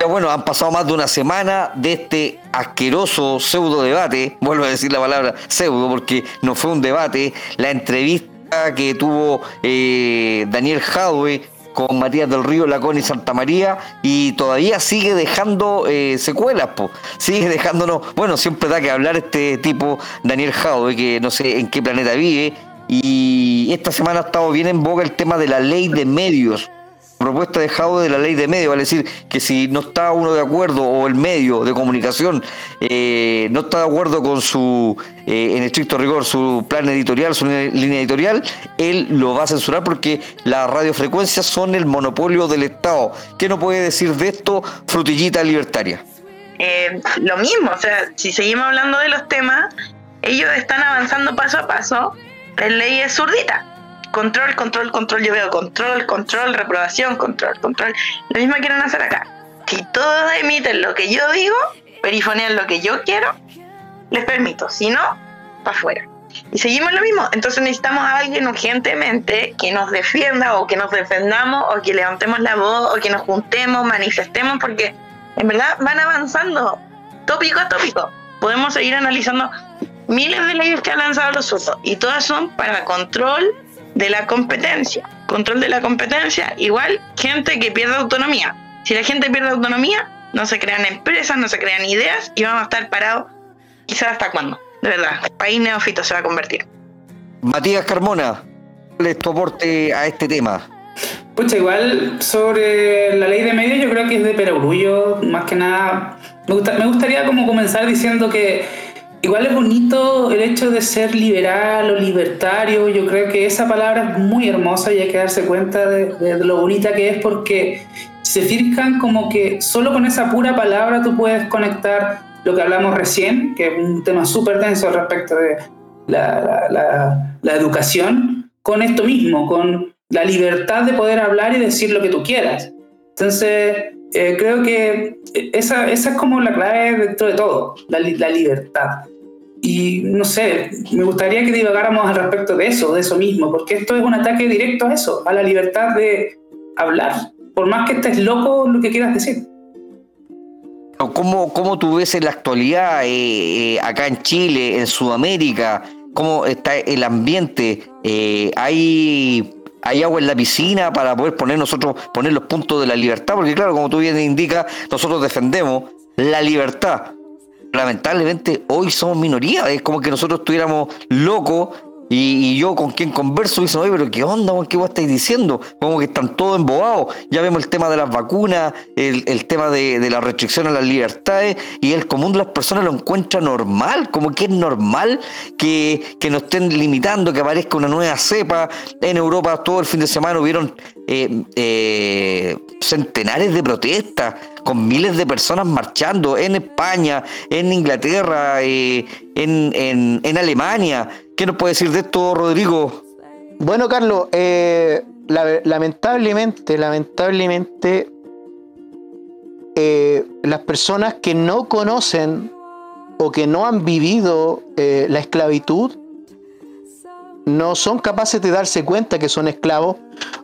Ya bueno, han pasado más de una semana de este asqueroso pseudo debate. Vuelvo a decir la palabra pseudo porque no fue un debate. La entrevista que tuvo eh, Daniel Jadwe con Matías del Río, Lacón y Santa María y todavía sigue dejando eh, secuelas, po. sigue dejándonos, bueno, siempre da que hablar este tipo, Daniel Jadwe, que no sé en qué planeta vive, y esta semana ha estado bien en boga el tema de la ley de medios propuesta de Jaude de la ley de medios, vale decir que si no está uno de acuerdo o el medio de comunicación eh, no está de acuerdo con su, eh, en estricto rigor, su plan editorial, su línea editorial, él lo va a censurar porque las radiofrecuencias son el monopolio del Estado. ¿Qué no puede decir de esto, frutillita libertaria? Eh, lo mismo, o sea, si seguimos hablando de los temas, ellos están avanzando paso a paso, la ley es zurdita control, control, control, yo veo control, control, reprobación, control, control. Lo mismo quieren hacer acá. Si todos emiten lo que yo digo, perifonean lo que yo quiero, les permito. Si no, para afuera. Y seguimos lo mismo. Entonces necesitamos a alguien urgentemente que nos defienda o que nos defendamos o que levantemos la voz o que nos juntemos, manifestemos, porque en verdad van avanzando tópico a tópico. Podemos seguir analizando miles de leyes que han lanzado los usos y todas son para control de la competencia. Control de la competencia, igual gente que pierde autonomía. Si la gente pierde autonomía, no se crean empresas, no se crean ideas y vamos a estar parados quizás hasta cuándo. De verdad, país neófito se va a convertir. Matías Carmona, ¿cuál es tu aporte a este tema? Pucha, igual sobre la ley de medios yo creo que es de perogrullo, más que nada. Me, me gustaría como comenzar diciendo que Igual es bonito el hecho de ser liberal o libertario. Yo creo que esa palabra es muy hermosa y hay que darse cuenta de, lo bonita que es porque se fijan como que solo con esa pura palabra tú puedes conectar lo que hablamos recién, que es un tema súper denso respecto de la, educación, con esto mismo, con la libertad de poder hablar y decir lo que tú quieras. Entonces, eh, creo que esa, esa, es como la clave dentro de todo, la, la, libertad. Y no sé, me gustaría que divagáramos al respecto de eso, de eso mismo, porque esto es un ataque directo a eso, a la libertad de hablar, por más que estés loco lo que quieras decir. ¿Cómo, cómo tú ves en la actualidad eh, eh, acá en Chile, en Sudamérica? ¿Cómo está el ambiente? ¿Hay hay agua en la piscina para poder poner nosotros, poner los puntos de la libertad, porque claro, como tú bien indicas, nosotros defendemos la libertad. Lamentablemente hoy somos minoría, es como que nosotros estuviéramos locos y, yo con quien converso dicen, oye, pero ¿qué onda? ¿Qué vos estáis diciendo? Como que están todos embobados. Ya vemos el tema de las vacunas, el, tema de, la restricción a las libertades, y el común de las personas lo encuentra normal, como que es normal que, que nos estén limitando, que aparezca una nueva cepa. En Europa todo el fin de semana hubieron eh, eh, centenares de protestas con miles de personas marchando en España, en Inglaterra, eh, en, en, Alemania. ¿Qué nos puede decir de esto, Rodrigo? Bueno, Carlos, lamentablemente, lamentablemente, las personas que no conocen o que no han vivido la esclavitud no son capaces de darse cuenta que son esclavos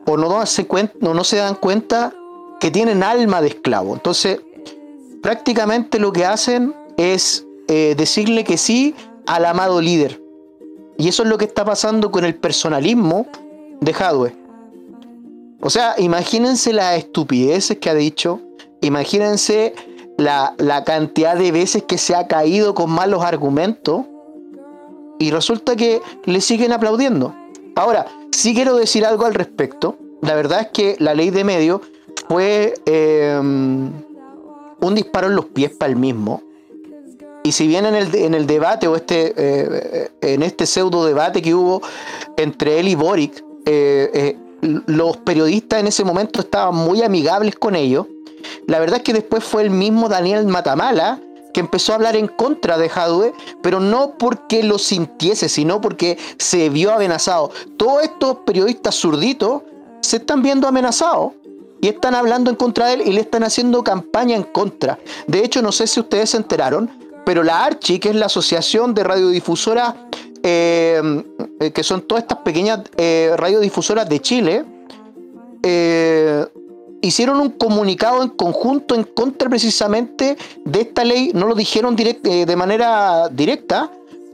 o no, cuenta, no se dan cuenta que tienen alma de esclavo. Entonces, prácticamente lo que hacen es eh, decirle que sí al amado líder. Y eso es lo que está pasando con el personalismo de Hadwe. O sea, imagínense las estupideces que ha dicho, imagínense la, la cantidad de veces que se ha caído con malos argumentos y resulta que le siguen aplaudiendo. Ahora, sí quiero decir algo al respecto. La verdad es que la ley de medio fue em, un disparo en los pies para el mismo. Y si bien en el, en el debate o este, eh, en este pseudo debate que hubo entre él y Boric, eh, eh, los periodistas en ese momento estaban muy amigables con ellos, la verdad es que después fue el mismo Daniel Matamala que empezó a hablar en contra de Jadwe, pero no porque lo sintiese, sino porque se vio amenazado. Todos estos periodistas zurditos se están viendo amenazados y están hablando en contra de él y le están haciendo campaña en contra. De hecho, no sé si ustedes se enteraron, pero la ARCHI, que es la Asociación de Radiodifusoras, eh, que son todas estas pequeñas eh, radiodifusoras de Chile, eh, hicieron un comunicado en conjunto en contra precisamente de esta ley. No lo dijeron de manera directa,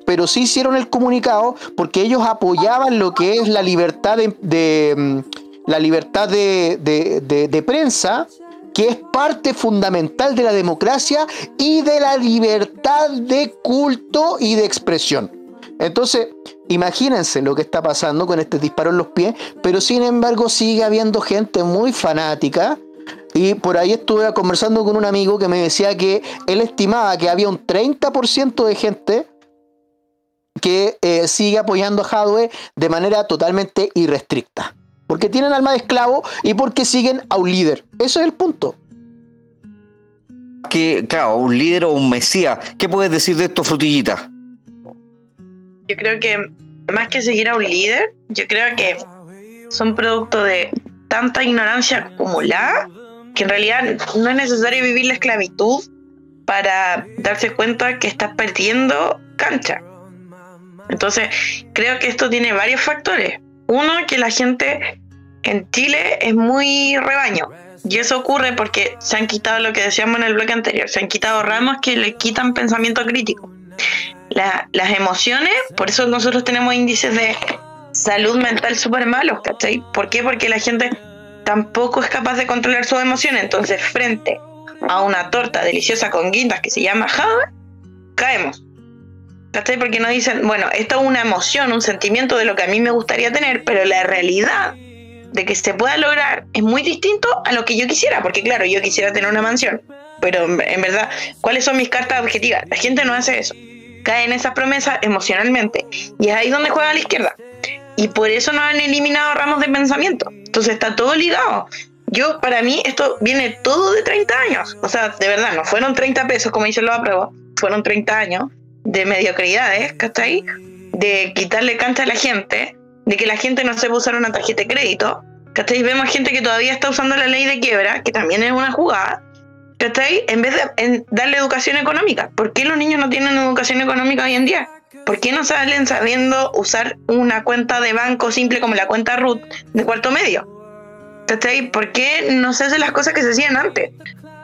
pero sí hicieron el comunicado porque ellos apoyaban lo que es la libertad de la libertad de, prensa, que es parte fundamental de la democracia y de la libertad de culto y de expresión. Entonces, Imagínense lo que está pasando con este disparo en los pies, pero sin embargo sigue habiendo gente muy fanática. Y por ahí estuve conversando con un amigo que me decía que él estimaba que había un 30% de gente que eh, sigue apoyando a Hadwe de manera totalmente irrestricta. Porque tienen alma de esclavo y porque siguen a un líder. Eso es el punto. Que, claro, un líder o un mesías. ¿Qué puedes decir de esto, Frutillita? Yo creo que más que seguir a un líder, yo creo que son producto de tanta ignorancia acumulada que en realidad no es necesario vivir la esclavitud para darse cuenta que estás perdiendo cancha. Entonces, creo que esto tiene varios factores. Uno, que la gente en Chile es muy rebaño. Y eso ocurre porque se han quitado lo que decíamos en el bloque anterior, se han quitado ramos que le quitan pensamiento crítico. Las emociones, por eso nosotros tenemos índices de salud mental súper malos, ¿cachai? ¿Por qué? Porque la gente tampoco es capaz de controlar sus emociones. Entonces, frente a una torta deliciosa con guindas que se llama java, caemos. ¿Cachai? Porque nos dicen, bueno, esto es una emoción, un sentimiento de lo que a mí me gustaría tener, pero la realidad de que se pueda lograr es muy distinto a lo que yo quisiera, porque claro, yo quisiera tener una mansión, pero en verdad, ¿cuáles son mis cartas objetivas? La gente no hace eso, cae en esas promesas emocionalmente, y es ahí donde juega la izquierda. Y por eso no han eliminado ramos de pensamiento. Entonces está todo ligado. Yo, para mí, esto viene todo de 30 años. O sea, de verdad, no fueron 30 pesos, como dicen los apruebos, fueron 30 años de mediocridades, ¿cachai? De quitarle cancha a la gente, de que la gente no sepa usar una tarjeta de crédito, ¿cachai? Vemos gente que todavía está usando la ley de quiebra, que también es una jugada, ¿cachai? En vez de darle educación económica. ¿Por qué los niños no tienen educación económica hoy en día? ¿Por qué no salen sabiendo usar una cuenta de banco simple como la cuenta root de cuarto medio? ¿Cachai? ¿Por qué no se hacen las cosas que se hacían antes?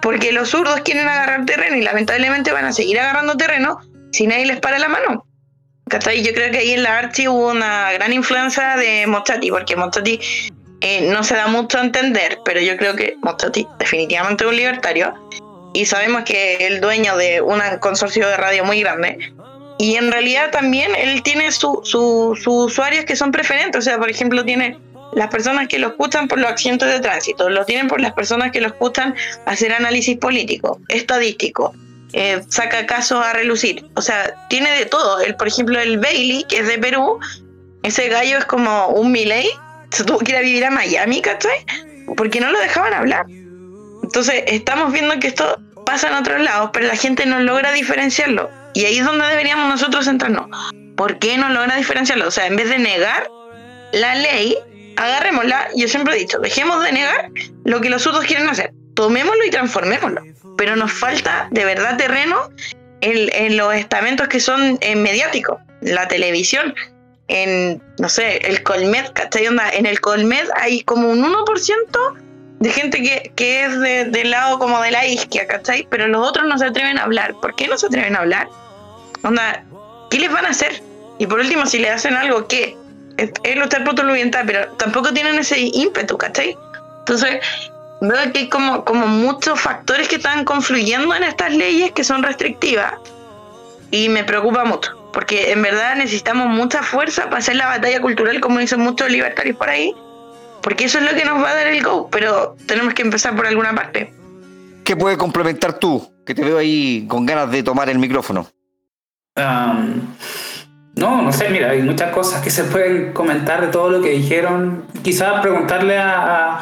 Porque los zurdos quieren agarrar terreno y lamentablemente van a seguir agarrando terreno si nadie les para la mano. ¿Cachai? Yo creo que ahí en la Archie hubo una gran influencia de Mochati, porque Mochati eh, no se da mucho a entender, pero yo creo que Mochati definitivamente es un libertario y sabemos que es el dueño de un consorcio de radio muy grande. Y en realidad también él tiene sus su, usuarios que son preferentes, o sea, por ejemplo, tiene las personas que lo escuchan por los accidentes de tránsito, lo tienen por las personas que lo escuchan hacer análisis político, estadístico, eh, saca casos a relucir. O sea, tiene de todo. El, por ejemplo, el Bailey, que es de Perú, ese gallo es como un Miley, se tuvo que ir a vivir a Miami, ¿cachai? Porque no lo dejaban hablar. Entonces, estamos viendo que esto pasa en otros lados, pero la gente no logra diferenciarlo. Y ahí es donde deberíamos nosotros centrarnos. ¿Por qué no logra diferenciarlo? O sea, en vez de negar la ley, agarrémosla. Yo siempre he dicho, dejemos de negar lo que los otros quieren hacer. Tomémoslo y transformémoslo pero nos falta de verdad terreno en, los estamentos que son eh, mediáticos, la televisión, en, no sé, el Colmed, ¿cachai? Onda, en el Colmed hay como un 1% de gente que, que es del lado como de la isquia, ¿cachai? Pero los otros no se atreven a hablar. ¿Por qué no se atreven a hablar? Onda, ¿qué les van a hacer? Y por último, si le hacen algo, ¿qué? Es luchar por tu pero tampoco tienen ese ímpetu, ¿cachai? Entonces, veo que hay como, como muchos factores que están confluyendo en estas leyes que son restrictivas y me preocupa mucho, porque en verdad necesitamos mucha fuerza para hacer la batalla cultural como dicen muchos libertarios por ahí, porque eso es lo que nos va a dar el go, pero tenemos que empezar por alguna parte. ¿Qué puedes complementar tú? Que te veo ahí con ganas de tomar el micrófono. no, no sé, mira, hay muchas cosas que se pueden comentar de todo lo que dijeron. Quizás preguntarle a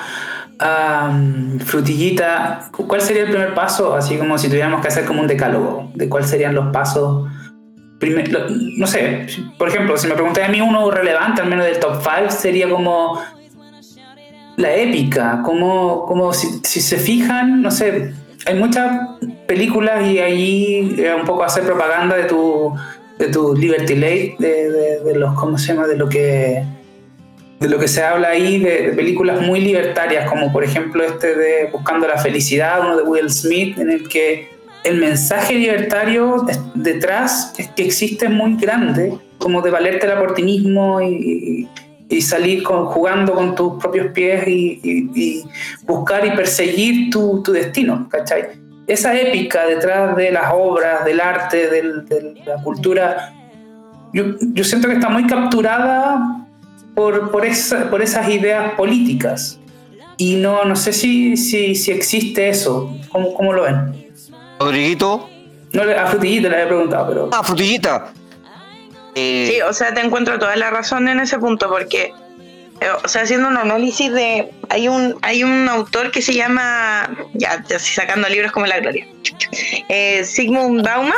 Frutillita, ¿cuál sería el primer paso? Así como si tuviéramos que hacer como un decálogo de cuáles serían los pasos. No sé, por ejemplo, si me preguntas a mí uno relevante, al menos del top 5, sería como la épica, como, como si, se fijan, no sé, hay muchas películas y ahí un poco hacer propaganda de tu, de tu Liberty Lake, de, de los, ¿cómo se llama? De lo que de lo que se habla ahí de, películas muy libertarias, como por ejemplo este de Buscando la Felicidad, uno de Will Smith, en el que el mensaje libertario detrás es que existe muy grande, como de valértela por ti mismo y, y salir con, jugando con tus propios pies y, buscar y perseguir tu, tu, destino, ¿cachai? Esa épica detrás de las obras, del arte, de la cultura, yo, yo siento que está muy capturada por, por, esa, por esas ideas políticas. Y no, no sé si, si, si existe eso. ¿Cómo, ¿Cómo, lo ven? Rodriguito. No, a Frutillita le había preguntado, pero. Ah, Frutillita. Eh... Sí, o sea, te encuentro toda la razón en ese punto, porque, eh, o sea, haciendo un análisis de. Hay un, hay un autor que se llama. Ya, ya sacando libros como La Gloria. Eh, Sigmund Bauma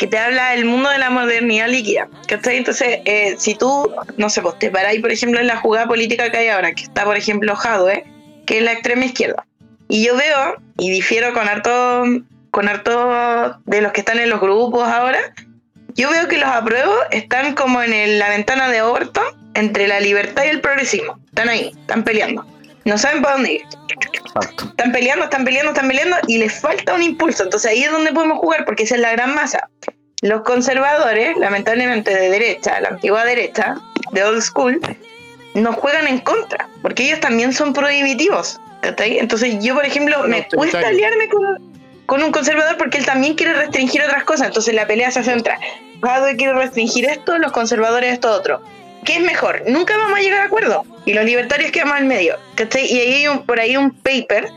que te habla del mundo de la modernidad líquida. ¿cachai? Entonces, eh, si tú, no sé, pues te paráis, por ejemplo, en la jugada política que hay ahora, que está, por ejemplo, Jadwe, que es la extrema izquierda. Y yo veo, y difiero con harto, con harto de los que están en los grupos ahora, yo veo que los apruebos están como en la ventana de Overton entre la libertad y el progresismo. Están ahí, están peleando. No saben para dónde ir. Están peleando, están peleando, están peleando y les falta un impulso. Entonces ahí es donde podemos jugar porque esa es la gran masa. Los conservadores, lamentablemente de derecha, la antigua derecha, de old school, nos juegan en contra porque ellos también son prohibitivos. Entonces yo, por ejemplo, me cuesta aliarme con, con, un conservador porque él también quiere restringir otras cosas. Entonces la pelea se centra. Jadwe quiere restringir esto, los conservadores esto otro. ¿Qué es mejor? Nunca vamos a llegar a acuerdo. Y los libertarios quedamos al medio. Y ahí hay un, por ahí un paper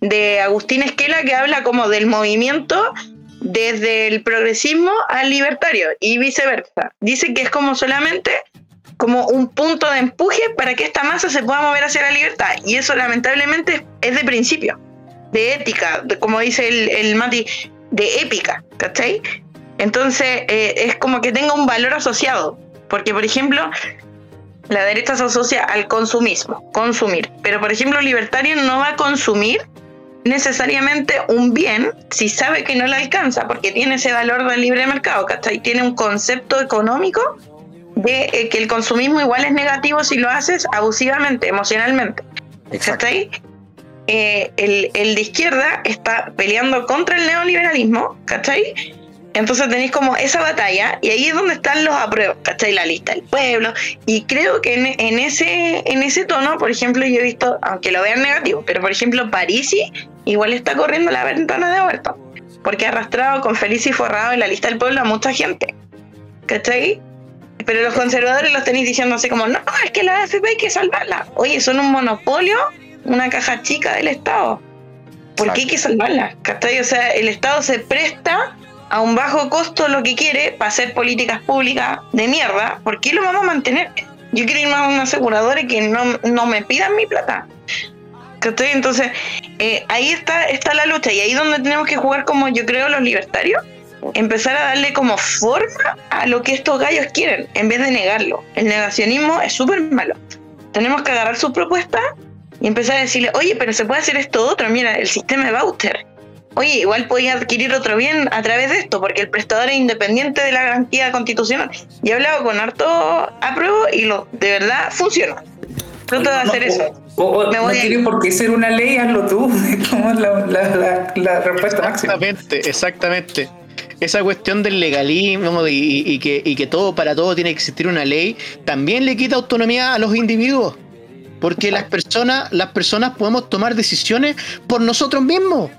de Agustín Esquela que habla como del movimiento desde el progresismo al libertario y viceversa. Dice que es como solamente como un punto de empuje para que esta masa se pueda mover hacia la libertad. Y eso lamentablemente es de principio, de ética, como dice el, el Mati, de épica, ¿cachai? Entonces eh, es como que tenga un valor asociado. Porque, por ejemplo, la derecha se asocia al consumismo, consumir. Pero, por ejemplo, el libertario no va a consumir necesariamente un bien si sabe que no le alcanza, porque tiene ese valor del libre mercado, ¿cachai? Tiene un concepto económico de eh, que el consumismo igual es negativo si lo haces abusivamente, emocionalmente. ¿Cachai? Eh, el, el de izquierda está peleando contra el neoliberalismo, ¿cachai? Entonces tenéis como esa batalla y ahí es donde están los apruebos, ¿cachai? La lista del pueblo. Y creo que en, ese, en ese tono, por ejemplo, yo he visto, aunque lo vean negativo, pero por ejemplo, Parisi igual está corriendo la ventana de vuelta. Porque ha arrastrado con feliz y forrado en la lista del pueblo a mucha gente. ¿Cachai? Pero los conservadores los tenéis diciendo así como, no, es que la AFP hay que salvarla. Oye, son un monopolio, una caja chica del Estado. ¿Por qué hay que salvarla? ¿Cachai? O sea, el Estado se presta a un bajo costo lo que quiere para hacer políticas públicas de mierda, ¿por qué lo vamos a mantener? Yo quiero irme a un asegurador y que no, me pidan mi plata. Entonces, eh, ahí está, está la lucha y ahí es donde tenemos que jugar como yo creo los libertarios, empezar a darle como forma a lo que estos gallos quieren, en vez de negarlo. El negacionismo es súper malo. Tenemos que agarrar su propuesta y empezar a decirle, oye, pero se puede hacer esto otro, mira, el sistema de voucher oye, igual podía adquirir otro bien a través de esto, porque el prestador es independiente de la garantía constitucional. Y he hablado con harto apruebo y lo de verdad funciona. Trato de hacer eso. O, no tiene por qué ser una ley, hazlo tú. Como la, la, la, respuesta máxima. Exactamente, exactamente. Esa cuestión del legalismo y, y, que, y que todo para todo tiene que existir una ley, también le quita autonomía a los individuos. Porque las personas, las personas podemos tomar decisiones por nosotros mismos.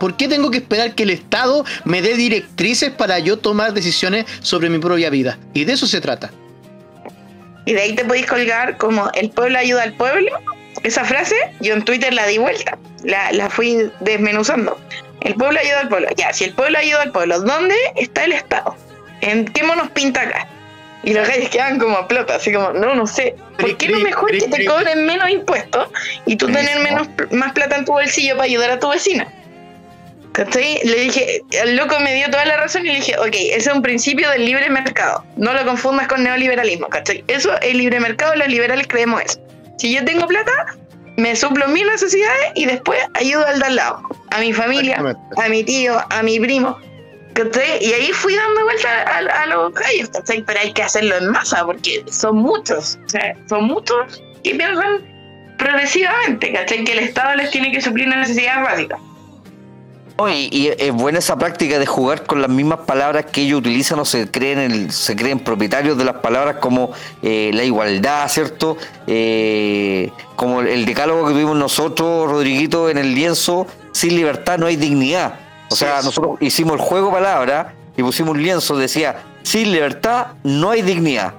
¿Por qué tengo que esperar que el Estado me dé directrices para yo tomar decisiones sobre mi propia vida? Y de eso se trata. Y de ahí te podéis colgar como el pueblo ayuda al pueblo. Esa frase yo en Twitter la di vuelta, la, fui desmenuzando. El pueblo ayuda al pueblo. Ya, si el pueblo ayuda al pueblo, ¿dónde está el Estado? ¿En qué monos pinta acá? Y los gallos quedan como plota, así como, no, no sé. ¿Por qué no mejor que te cobren menos impuestos y tú tener menos, más plata en tu bolsillo para ayudar a tu vecina? Le dije, el loco me dio toda la razón y le dije, ok, ese es un principio del libre mercado. No lo confundas con neoliberalismo, ¿cachai? Eso es libre mercado, los liberales creemos eso. Si yo tengo plata, me suplo mis necesidades y después ayudo al de al lado. A mi familia, a mi tío, a mi primo. Y ahí fui dando vuelta a, los gallos, ¿cachai? Pero hay que hacerlo en masa porque son muchos. O sea, son muchos que piensan progresivamente, ¿cachai? Que el Estado les tiene que suplir una necesidad básica y, es buena esa práctica de jugar con las mismas palabras que ellos utilizan o se creen el, se creen propietarios de las palabras como eh, la igualdad, ¿cierto? Eh, como el decálogo que tuvimos nosotros, Rodriguito, en el lienzo, sin libertad no hay dignidad. O sea, nosotros hicimos el juego palabra y pusimos un lienzo, decía, sin libertad no hay dignidad.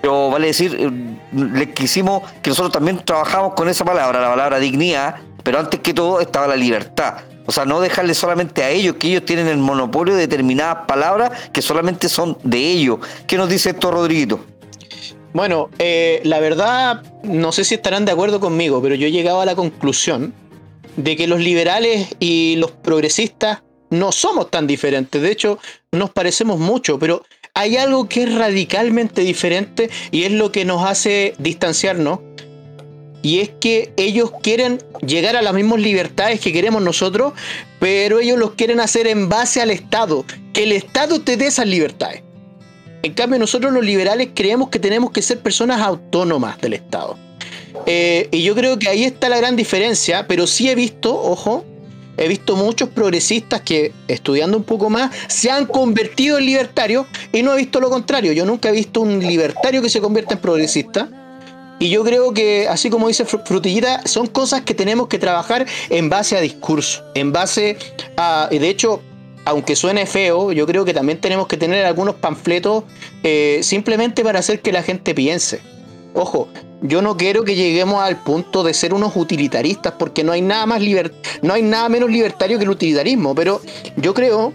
Pero vale decir, eh, les quisimos que nosotros también trabajamos con esa palabra, la palabra dignidad, pero antes que todo estaba la libertad. O sea, no dejarle solamente a ellos, que ellos tienen el monopolio de determinadas palabras que solamente son de ellos. ¿Qué nos dice esto, Rodriguito? Bueno, eh, la verdad, no sé si estarán de acuerdo conmigo, pero yo he llegado a la conclusión de que los liberales y los progresistas no somos tan diferentes. De hecho, nos parecemos mucho, pero hay algo que es radicalmente diferente y es lo que nos hace distanciarnos y es que ellos quieren llegar a las mismas libertades que queremos nosotros, pero ellos los quieren hacer en base al Estado, que el Estado te dé esas libertades. En cambio, nosotros los liberales creemos que tenemos que ser personas autónomas del Estado. Eh, y yo creo que ahí está la gran diferencia, pero sí he visto, ojo, he visto muchos progresistas que, estudiando un poco más, se han convertido en libertarios y no he visto lo contrario. Yo nunca he visto un libertario que se convierta en progresista y yo creo que, así como dice Frutillita, son cosas que tenemos que trabajar en base a discurso, en base a... De hecho, aunque suene feo, yo creo que también tenemos que tener algunos panfletos eh, simplemente para hacer que la gente piense. Ojo, yo no quiero que lleguemos al punto de ser unos utilitaristas, porque no hay nada más no hay nada menos libertario que el utilitarismo. Pero yo creo,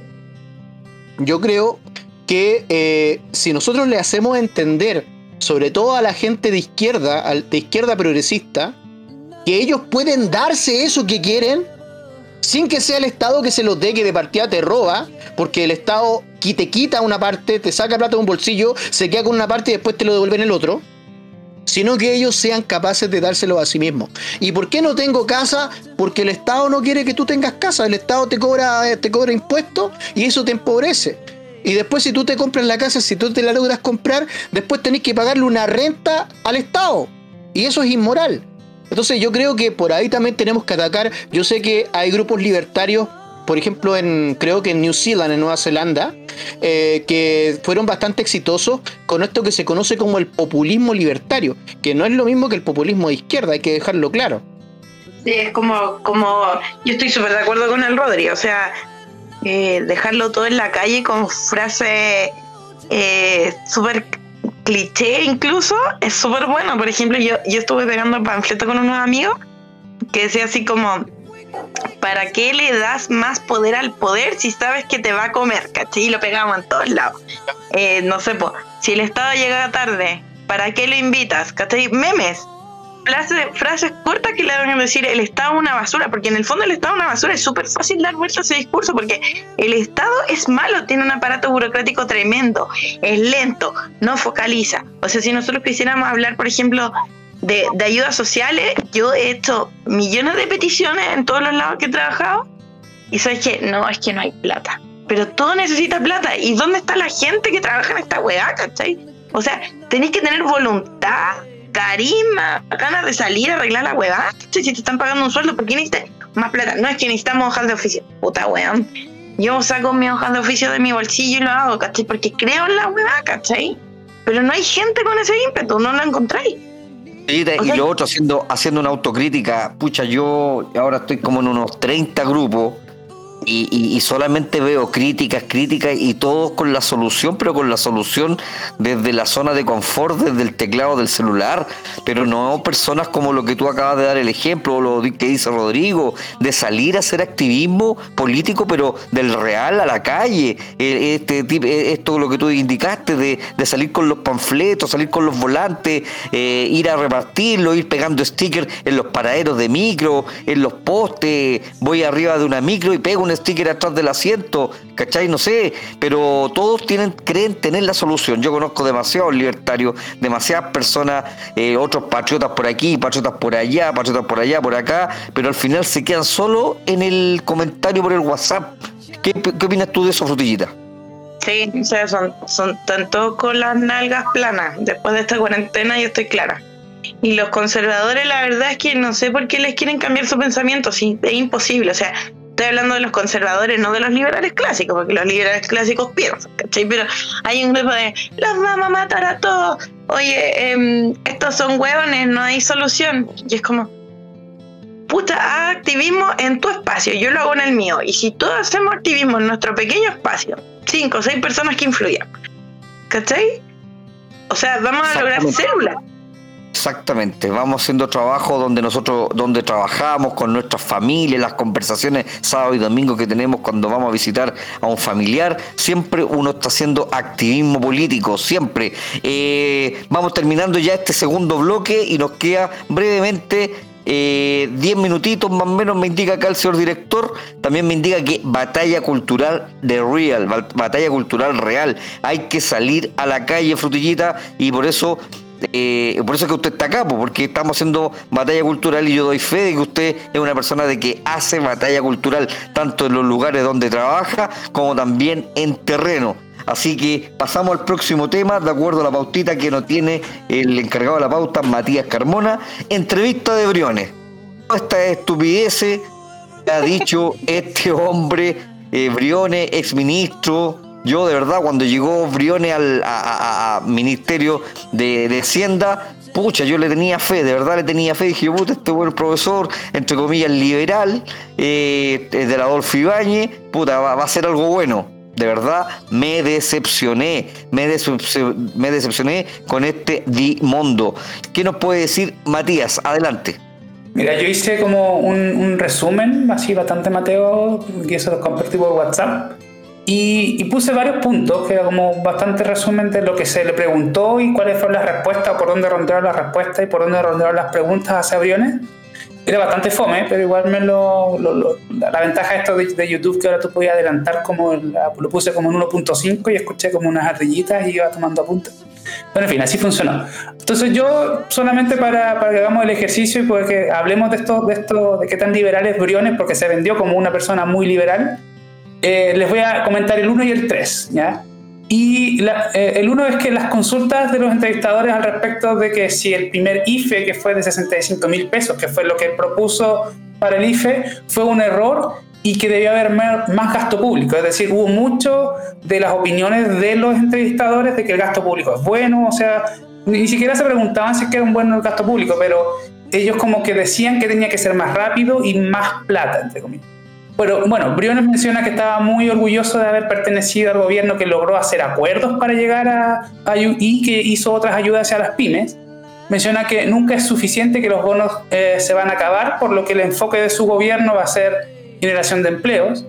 yo creo que eh, si nosotros le hacemos entender sobre todo a la gente de izquierda, de izquierda progresista, que ellos pueden darse eso que quieren sin que sea el Estado que se los dé, que de partida te roba, porque el Estado te quita una parte, te saca plata de un bolsillo, se queda con una parte y después te lo devuelve en el otro, sino que ellos sean capaces de dárselo a sí mismos. ¿Y por qué no tengo casa? Porque el Estado no quiere que tú tengas casa, el Estado te cobra, te cobra impuestos y eso te empobrece. Y después si tú te compras la casa, si tú te la logras comprar, después tenés que pagarle una renta al Estado. Y eso es inmoral. Entonces yo creo que por ahí también tenemos que atacar. Yo sé que hay grupos libertarios, por ejemplo, en creo que en New Zealand, en Nueva Zelanda, eh, que fueron bastante exitosos con esto que se conoce como el populismo libertario, que no es lo mismo que el populismo de izquierda, hay que dejarlo claro. Sí, es como, como yo estoy súper de acuerdo con el Rodri, o sea, eh, dejarlo todo en la calle con frases eh, súper cliché incluso, es súper bueno. Por ejemplo, yo, yo estuve pegando panfleto con unos amigos que decía así como, ¿para qué le das más poder al poder si sabes que te va a comer? ¿Cachai? Y lo pegamos en todos lados. Eh, no sé, si el Estado llega tarde, ¿para qué lo invitas? ¿Cachai? Memes frases, cortas que le van a decir el Estado es una basura, porque en el fondo el Estado es una basura, es súper fácil dar vuelta a ese discurso, porque el Estado es malo, tiene un aparato burocrático tremendo, es lento, no focaliza. O sea, si nosotros quisiéramos hablar, por ejemplo, de, de ayudas sociales, yo he hecho millones de peticiones en todos los lados que he trabajado, y sabes que no, es que no hay plata. Pero todo necesita plata. ¿Y dónde está la gente que trabaja en esta weá, cachai? O sea, tenéis que tener voluntad carisma, ganas de salir a arreglar la huevada. Si te están pagando un sueldo, ¿por qué necesitas más plata? No es que necesitamos hojas de oficio. Puta weón. Yo saco mi hojas de oficio de mi bolsillo y lo hago, ¿cachai? Porque creo en la huevada, ¿cachai? Pero no hay gente con ese ímpetu, no lo encontráis. Y lo otro, haciendo, haciendo una autocrítica, pucha, yo ahora estoy como en unos 30 grupos y, solamente veo críticas, críticas y todos con la solución, pero con la solución desde la zona de confort, desde el teclado del celular, pero no personas como lo que tú acabas de dar el ejemplo, lo que dice Rodrigo, de salir a hacer activismo político, pero del real a la calle, e, este e, esto lo que tú indicaste, de, salir con los panfletos, salir con los volantes, eh, ir a repartirlo, ir pegando stickers en los paraderos de micro, en los postes, voy arriba de una micro y pego sticker atrás del asiento, ¿cachai? No sé, pero todos tienen, creen tener la solución. Yo conozco demasiados libertarios, demasiadas personas, eh, otros patriotas por aquí, patriotas por allá, patriotas por allá, por acá, pero al final se quedan solo en el comentario por el WhatsApp. ¿Qué, opinas tú de eso, Frutillita? Sí, o sea, son, son tanto con las nalgas planas. Después de esta cuarentena yo estoy clara. Y los conservadores, la verdad es que no sé por qué les quieren cambiar su pensamiento, sí, es imposible. O sea, Estoy hablando de los conservadores, no de los liberales clásicos, porque los liberales clásicos piensan, ¿cachai? Pero hay un grupo de, los vamos a matar a todos, oye, em, estos son huevones, no hay solución. Y es como, puta, activismo en tu espacio, yo lo hago en el mío. Y si todos hacemos activismo en nuestro pequeño espacio, cinco o seis personas que influyan, ¿cachai? O sea, vamos a lograr células. Exactamente, vamos haciendo trabajo donde nosotros, donde trabajamos con nuestras familias, las conversaciones sábado y domingo que tenemos cuando vamos a visitar a un familiar, siempre uno está haciendo activismo político, siempre. Eh, vamos terminando ya este segundo bloque y nos queda brevemente 10 eh, minutitos más o menos me indica acá el señor director, también me indica que batalla cultural de real, batalla cultural real, hay que salir a la calle frutillita y por eso eh, por eso es que usted está acá, porque estamos haciendo batalla cultural y yo doy fe de que usted es una persona de que hace batalla cultural tanto en los lugares donde trabaja como también en terreno. Así que pasamos al próximo tema, de acuerdo a la pautita que nos tiene el encargado de la pauta, Matías Carmona. Entrevista de Briones. Esta estupidez que ha dicho este hombre, eh, Briones, exministro, yo de verdad cuando llegó Briones al Ministerio de, Hacienda, pucha, yo le tenía fe, de verdad le tenía fe, dije, puta, este buen profesor, entre comillas, liberal, eh, de la Adolfo Ibáñez, puta, va, a ser algo bueno. De verdad, me decepcioné, me, decepcioné con este Dimondo. ¿Qué nos puede decir Matías? Adelante. Mira, yo hice como un, un resumen, así bastante Mateo, que eso lo compartí por WhatsApp y, puse varios puntos, que era como bastante resumen de lo que se le preguntó y cuáles fueron las respuestas, por dónde rondearon las respuestas y por dónde rondearon las preguntas a Briones. Era bastante fome, pero igual me lo, la ventaja de esto de, YouTube que ahora tú podías adelantar como lo puse como en 1.5 y escuché como unas ardillitas y iba tomando apuntes. Bueno, en fin, así funcionó. Entonces yo solamente para, para que hagamos el ejercicio y pues que hablemos de esto, de esto, de qué tan liberal es Briones, porque se vendió como una persona muy liberal eh, les voy a comentar el 1 y el 3, ¿ya? Y eh, el 1 es que las consultas de los entrevistadores al respecto de que si el primer IFE, que fue de 65 mil pesos, que fue lo que propuso para el IFE, fue un error y que debía haber más gasto público. Es decir, hubo mucho de las opiniones de los entrevistadores de que el gasto público es bueno, o sea, ni siquiera se preguntaban si era un buen gasto público, pero ellos como que decían que tenía que ser más rápido y más plata, entre comillas. Pero bueno, Briones menciona que estaba muy orgulloso de haber pertenecido al gobierno que logró hacer acuerdos para llegar a, y que hizo otras ayudas hacia las pymes. Menciona que nunca es suficiente que los bonos eh, se van a acabar, por lo que el enfoque de su gobierno va a ser generación de empleos.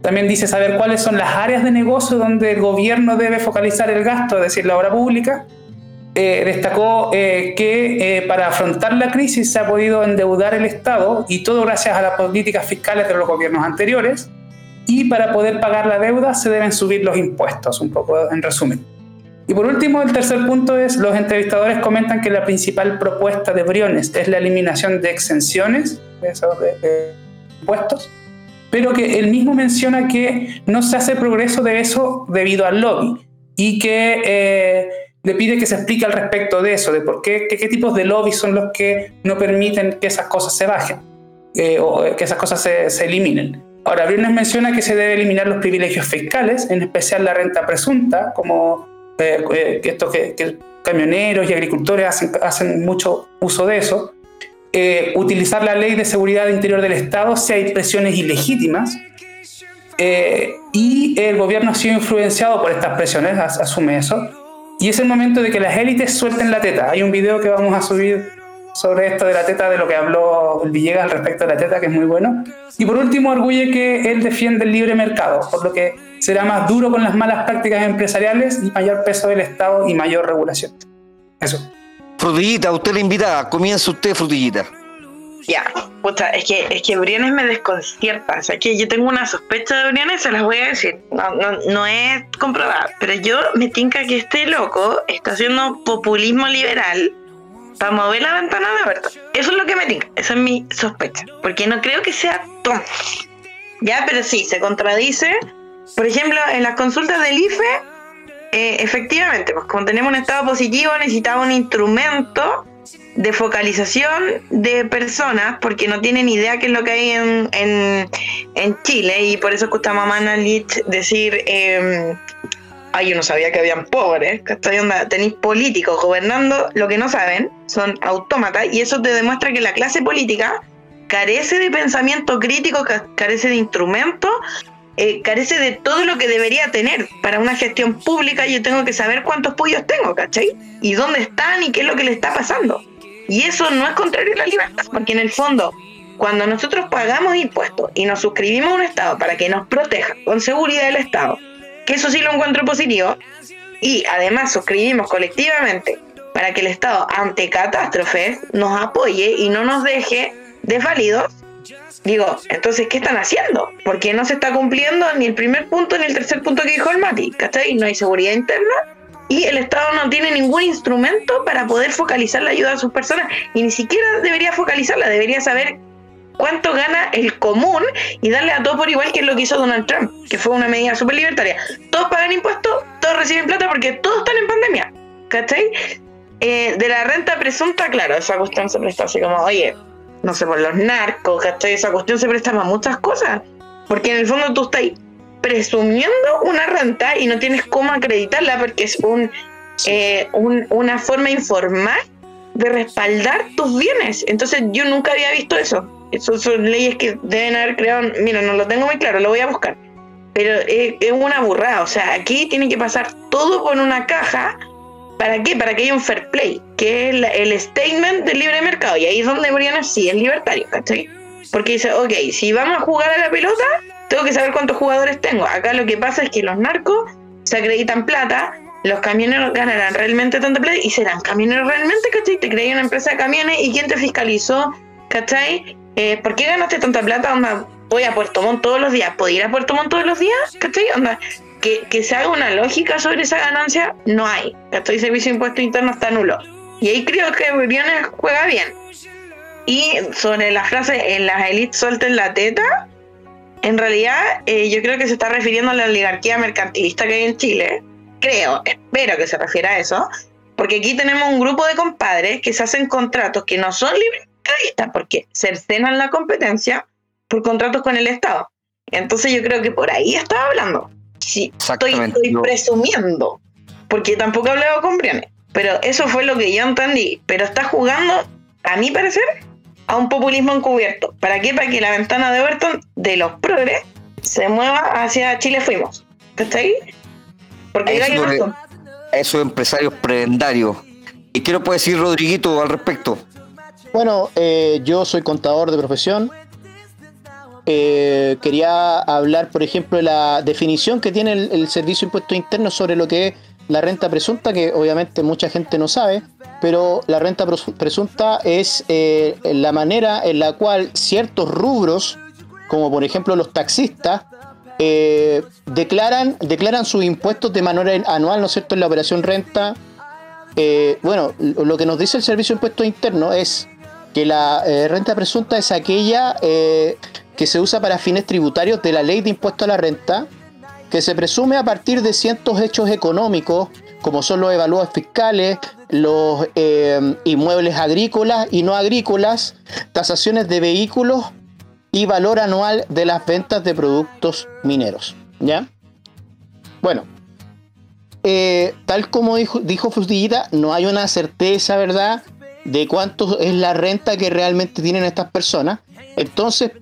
También dice saber cuáles son las áreas de negocio donde el gobierno debe focalizar el gasto, es decir, la obra pública eh, destacó eh, que eh, para afrontar la crisis se ha podido endeudar el Estado y todo gracias a las políticas fiscales de los gobiernos anteriores y para poder pagar la deuda se deben subir los impuestos, un poco en resumen. Y por último, el tercer punto es, los entrevistadores comentan que la principal propuesta de Briones es la eliminación de exenciones de, impuestos, pero que él mismo menciona que no se hace progreso de eso debido al lobby y que le pide que se explique al respecto de eso, de por qué, qué, tipos de lobbies son los que no permiten que esas cosas se bajen eh, o que esas cosas se, eliminen. Ahora, Briones menciona que se debe eliminar los privilegios fiscales, en especial la renta presunta, como eh, eh, que, que, camioneros y agricultores hacen mucho uso de eso. utilizar la ley de seguridad interior del Estado si hay presiones ilegítimas. y el gobierno ha sido influenciado por estas presiones, asume eso y es el momento de que las élites suelten la teta. Hay un video que vamos a subir sobre esto de la teta, de lo que habló Villegas al respecto de la teta, que es muy bueno. Y por último, arguye que él defiende el libre mercado, por lo que será más duro con las malas prácticas empresariales y mayor peso del Estado y mayor regulación. Eso. Frutillita, usted la invita, comienza usted, Frutillita. Ya, puta, es que, es que Briones me desconcierta. O sea, que yo tengo una sospecha de Briones, se las voy a decir. No, no, no es comprobada. Pero yo me tinca que este loco está haciendo populismo liberal para mover la ventana de verdad. Eso es lo que me tinca. Esa es mi sospecha. Porque no creo que sea tonto. Ya, pero sí, se contradice. Por ejemplo, en las consultas del IFE, eh, efectivamente, pues como tenemos un estado positivo, necesitaba un instrumento de focalización de personas porque no tienen idea qué es lo que hay en, en, Chile y por eso escuchamos a Manalich decir eh, ay yo no sabía que habían pobres tenéis políticos gobernando lo que no saben son autómatas y eso te demuestra que la clase política carece de pensamiento crítico carece de instrumentos eh, carece de todo lo que debería tener. Para una gestión pública yo tengo que saber cuántos pollos tengo, ¿cachai? Y dónde están y qué es lo que le está pasando. Y eso no es contrario a la libertad, porque en el fondo, cuando nosotros pagamos impuestos y nos suscribimos a un Estado para que nos proteja con seguridad del Estado, que eso sí lo encuentro positivo, y además suscribimos colectivamente para que el Estado ante catástrofes nos apoye y no nos deje desvalidos, digo, entonces, ¿qué están haciendo? Porque no se está cumpliendo ni el primer punto ni el tercer punto que dijo el Mati, ¿cachai? No hay seguridad interna y el Estado no tiene ningún instrumento para poder focalizar la ayuda a sus personas y ni siquiera debería focalizarla, debería saber cuánto gana el común y darle a todo por igual que es lo que hizo Donald Trump, que fue una medida súper libertaria. Todos pagan impuestos, todos reciben plata porque todos están en pandemia, ¿cachai? Eh, de la renta presunta, claro, esa cuestión se presta así como, oye, no sé, por los narcos, ¿cachai? Esa cuestión se presta para muchas cosas, porque en el fondo tú estás presumiendo una renta y no tienes cómo acreditarla porque es un, eh, una forma informal de respaldar tus bienes. Entonces yo nunca había visto eso. Esas son leyes que deben haber creado, mira, no lo tengo muy claro, lo voy a buscar. Pero es, una burrada, o sea, aquí tiene que pasar todo por una caja. ¿Para qué? Para que haya un fair play, que es el, statement del libre mercado. Y ahí es donde Brianna sí es libertario, ¿cachai? Porque dice, ok, si vamos a jugar a la pelota, tengo que saber cuántos jugadores tengo. Acá lo que pasa es que los narcos se acreditan plata, los camioneros ganarán realmente tanta plata y serán camioneros realmente, ¿cachai? Te creí una empresa de camiones y quién te fiscalizó, ¿cachai? Eh, ¿Por qué ganaste tanta plata? Onda, voy a Puerto Montt todos los días. ¿Puedo ir a Puerto Montt todos los días? ¿Cachai? Onda, que, que se haga una lógica sobre esa ganancia, no hay. ¿Cachai? Servicio de impuesto interno está nulo. Y ahí creo que Briones juega bien. Y sobre la frase en las élites suelten la teta, en realidad eh, yo creo que se está refiriendo a la oligarquía mercantilista que hay en Chile. Creo, espero que se refiera a eso. Porque aquí tenemos un grupo de compadres que se hacen contratos que no son libres porque cercenan la competencia por contratos con el Estado. Entonces yo creo que por ahí estaba hablando. Sí, estoy, estoy presumiendo, porque tampoco he hablado con Brianne. Pero eso fue lo que yo entendí. Pero está jugando, a mi parecer, a un populismo encubierto. ¿Para qué? Para que la ventana de Overton de los progres se mueva hacia Chile Fuimos. ¿Está ahí? Porque eso, esos empresarios prebendarios. ¿Y qué nos puede decir Rodriguito al respecto? Bueno, eh, yo soy contador de profesión. Eh, quería hablar, por ejemplo, de la definición que tiene el, Servicio de Impuestos Internos sobre lo que es la renta presunta, que obviamente mucha gente no sabe, pero la renta presunta es eh, la manera en la cual ciertos rubros, como por ejemplo los taxistas, declaran, declaran sus impuestos de manera anual, ¿no es cierto?, en la operación renta. bueno, lo que nos dice el Servicio de Impuestos Internos es que la eh, renta presunta es aquella eh, que se usa para fines tributarios de la ley de impuesto a la renta, que se presume a partir de ciertos hechos económicos, como son los evaluados fiscales, los eh, inmuebles agrícolas y no agrícolas, tasaciones de vehículos y valor anual de las ventas de productos mineros. ¿Ya? Bueno, tal como dijo, dijo Frutillita, no hay una certeza, ¿verdad? de cuánto es la renta que realmente tienen estas personas. Entonces,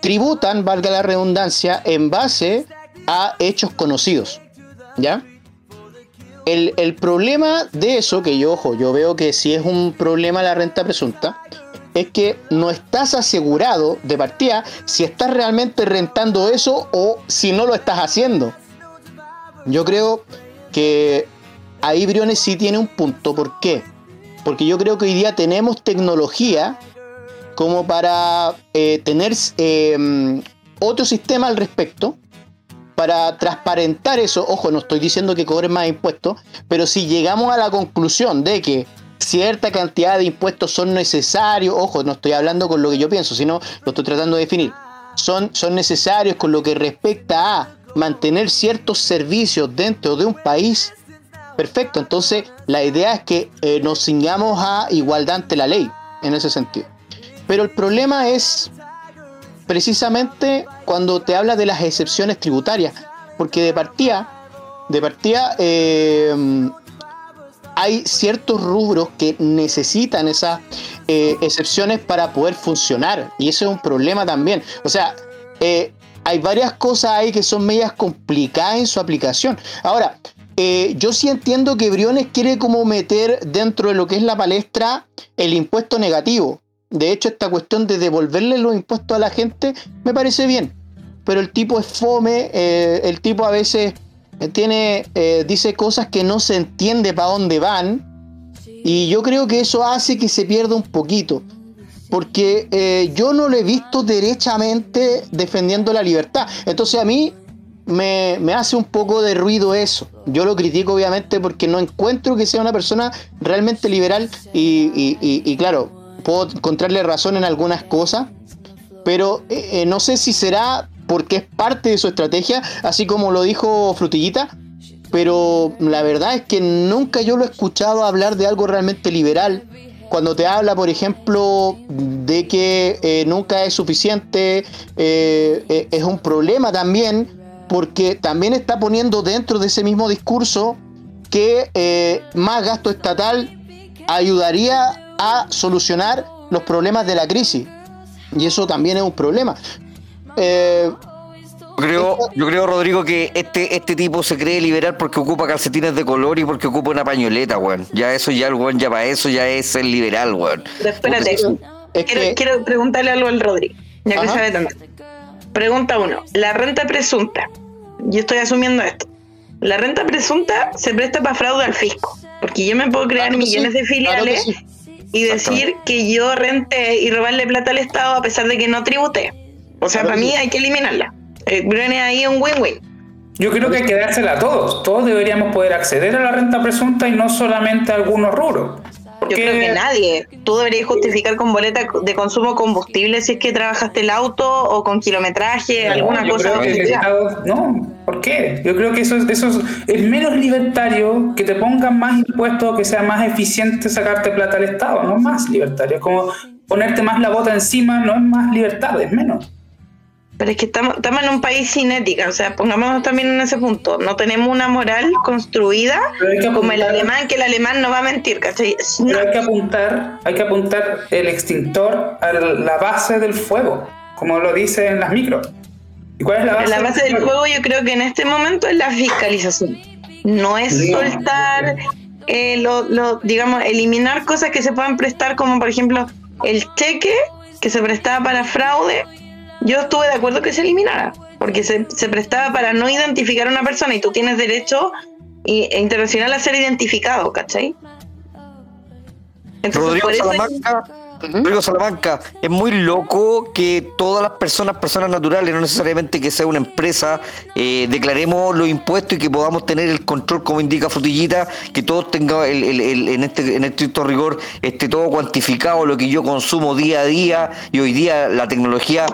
tributan, valga la redundancia, en base a hechos conocidos. ¿Ya? El, problema de eso, que yo, ojo, yo veo que si es un problema la renta presunta, es que no estás asegurado de partida si estás realmente rentando eso o si no lo estás haciendo. Yo creo que ahí Briones sí tiene un punto. ¿Por qué? Porque yo creo que hoy día tenemos tecnología como para eh, tener em, otro sistema al respecto, para transparentar eso. Ojo, no estoy diciendo que cobren más impuestos, pero si llegamos a la conclusión de que cierta cantidad de impuestos son necesarios, ojo, no estoy hablando con lo que yo pienso, sino lo estoy tratando de definir, son, son necesarios con lo que respecta a mantener ciertos servicios dentro de un país, Perfecto, entonces la idea es que eh, nos cingamos a igualdad ante la ley, en ese sentido. Pero el problema es precisamente cuando te habla de las excepciones tributarias, porque de partida, de partida eh, hay ciertos rubros que necesitan esas eh, excepciones para poder funcionar, y eso es un problema también. O sea, hay varias cosas ahí que son medias complicadas en su aplicación. Ahora, eh, yo sí entiendo que Briones quiere como meter dentro de lo que es la palestra el impuesto negativo. De hecho, esta cuestión de devolverle los impuestos a la gente me parece bien. Pero el tipo es fome, eh, el tipo a veces tiene, eh, dice cosas que no se entiende para dónde van. Y yo creo que eso hace que se pierda un poquito. Porque yo no lo he visto derechamente defendiendo la libertad. Entonces a mí me, hace un poco de ruido eso. Yo lo critico obviamente porque no encuentro que sea una persona realmente liberal y, claro, puedo encontrarle razón en algunas cosas, pero eh, eh, no sé si será porque es parte de su estrategia, así como lo dijo Frutillita, pero la verdad es que nunca yo lo he escuchado hablar de algo realmente liberal. Cuando te habla, por ejemplo, de que eh, nunca es suficiente, es un problema también porque también está poniendo dentro de ese mismo discurso que más gasto estatal ayudaría a solucionar los problemas de la crisis. Y eso también es un problema. Eh, yo creo, yo creo, Rodrigo, que este, este tipo se cree liberal porque ocupa calcetines de color y porque ocupa una pañoleta, weón. Ya eso, ya el weón, ya para eso ya es el liberal, weón. espérate, quiero, preguntarle algo al Rodrigo, ya que sabe tanto. Pregunta uno. La renta presunta. Yo estoy asumiendo esto. La renta presunta se presta para fraude al fisco. Porque yo me puedo crear millones de filiales y decir que yo renté y robarle plata al Estado a pesar de que no tributé. O sea, para mí hay que eliminarla. Eh, viene ahí un win-win. Yo creo que hay que dársela a todos. Todos deberíamos poder acceder a la renta presunta y no solamente a algunos rubros. Yo creo que nadie. Tú deberías justificar con boleta de consumo combustible si es que trabajaste el auto o con kilometraje, alguna cosa. no, ¿por qué? Yo creo que eso, eso es, menos libertario que te pongan más impuestos, que sea más eficiente sacarte plata al Estado, no es más libertario. Es como ponerte más la bota encima, no es más libertad, es menos. Pero es que estamos, estamos en un país sin ética, o sea, pongámonos también en ese punto. No tenemos una moral construida como el alemán, que el alemán no va a mentir, ¿cachai? Pero hay que apuntar, hay que apuntar el extintor a la base del fuego, como lo dice en las micros. ¿Y cuál es la base? La base del, fuego yo creo que en este momento es la fiscalización. No es soltar, eh, lo, digamos, eliminar cosas que se puedan prestar, como por ejemplo el cheque que se prestaba para fraude yo estuve de acuerdo que se eliminara, porque se, prestaba para no identificar a una persona y tú tienes derecho e internacional a ser identificado, ¿cachai? Rodrigo Salamanca, Rodrigo Salamanca, es muy loco que todas las personas, personas naturales, no necesariamente que sea una empresa, eh, declaremos los impuestos y que podamos tener el control, como indica Frutillita, que todos tengan el, en este en estricto rigor esté todo cuantificado, lo que yo consumo día a día, y hoy día la tecnología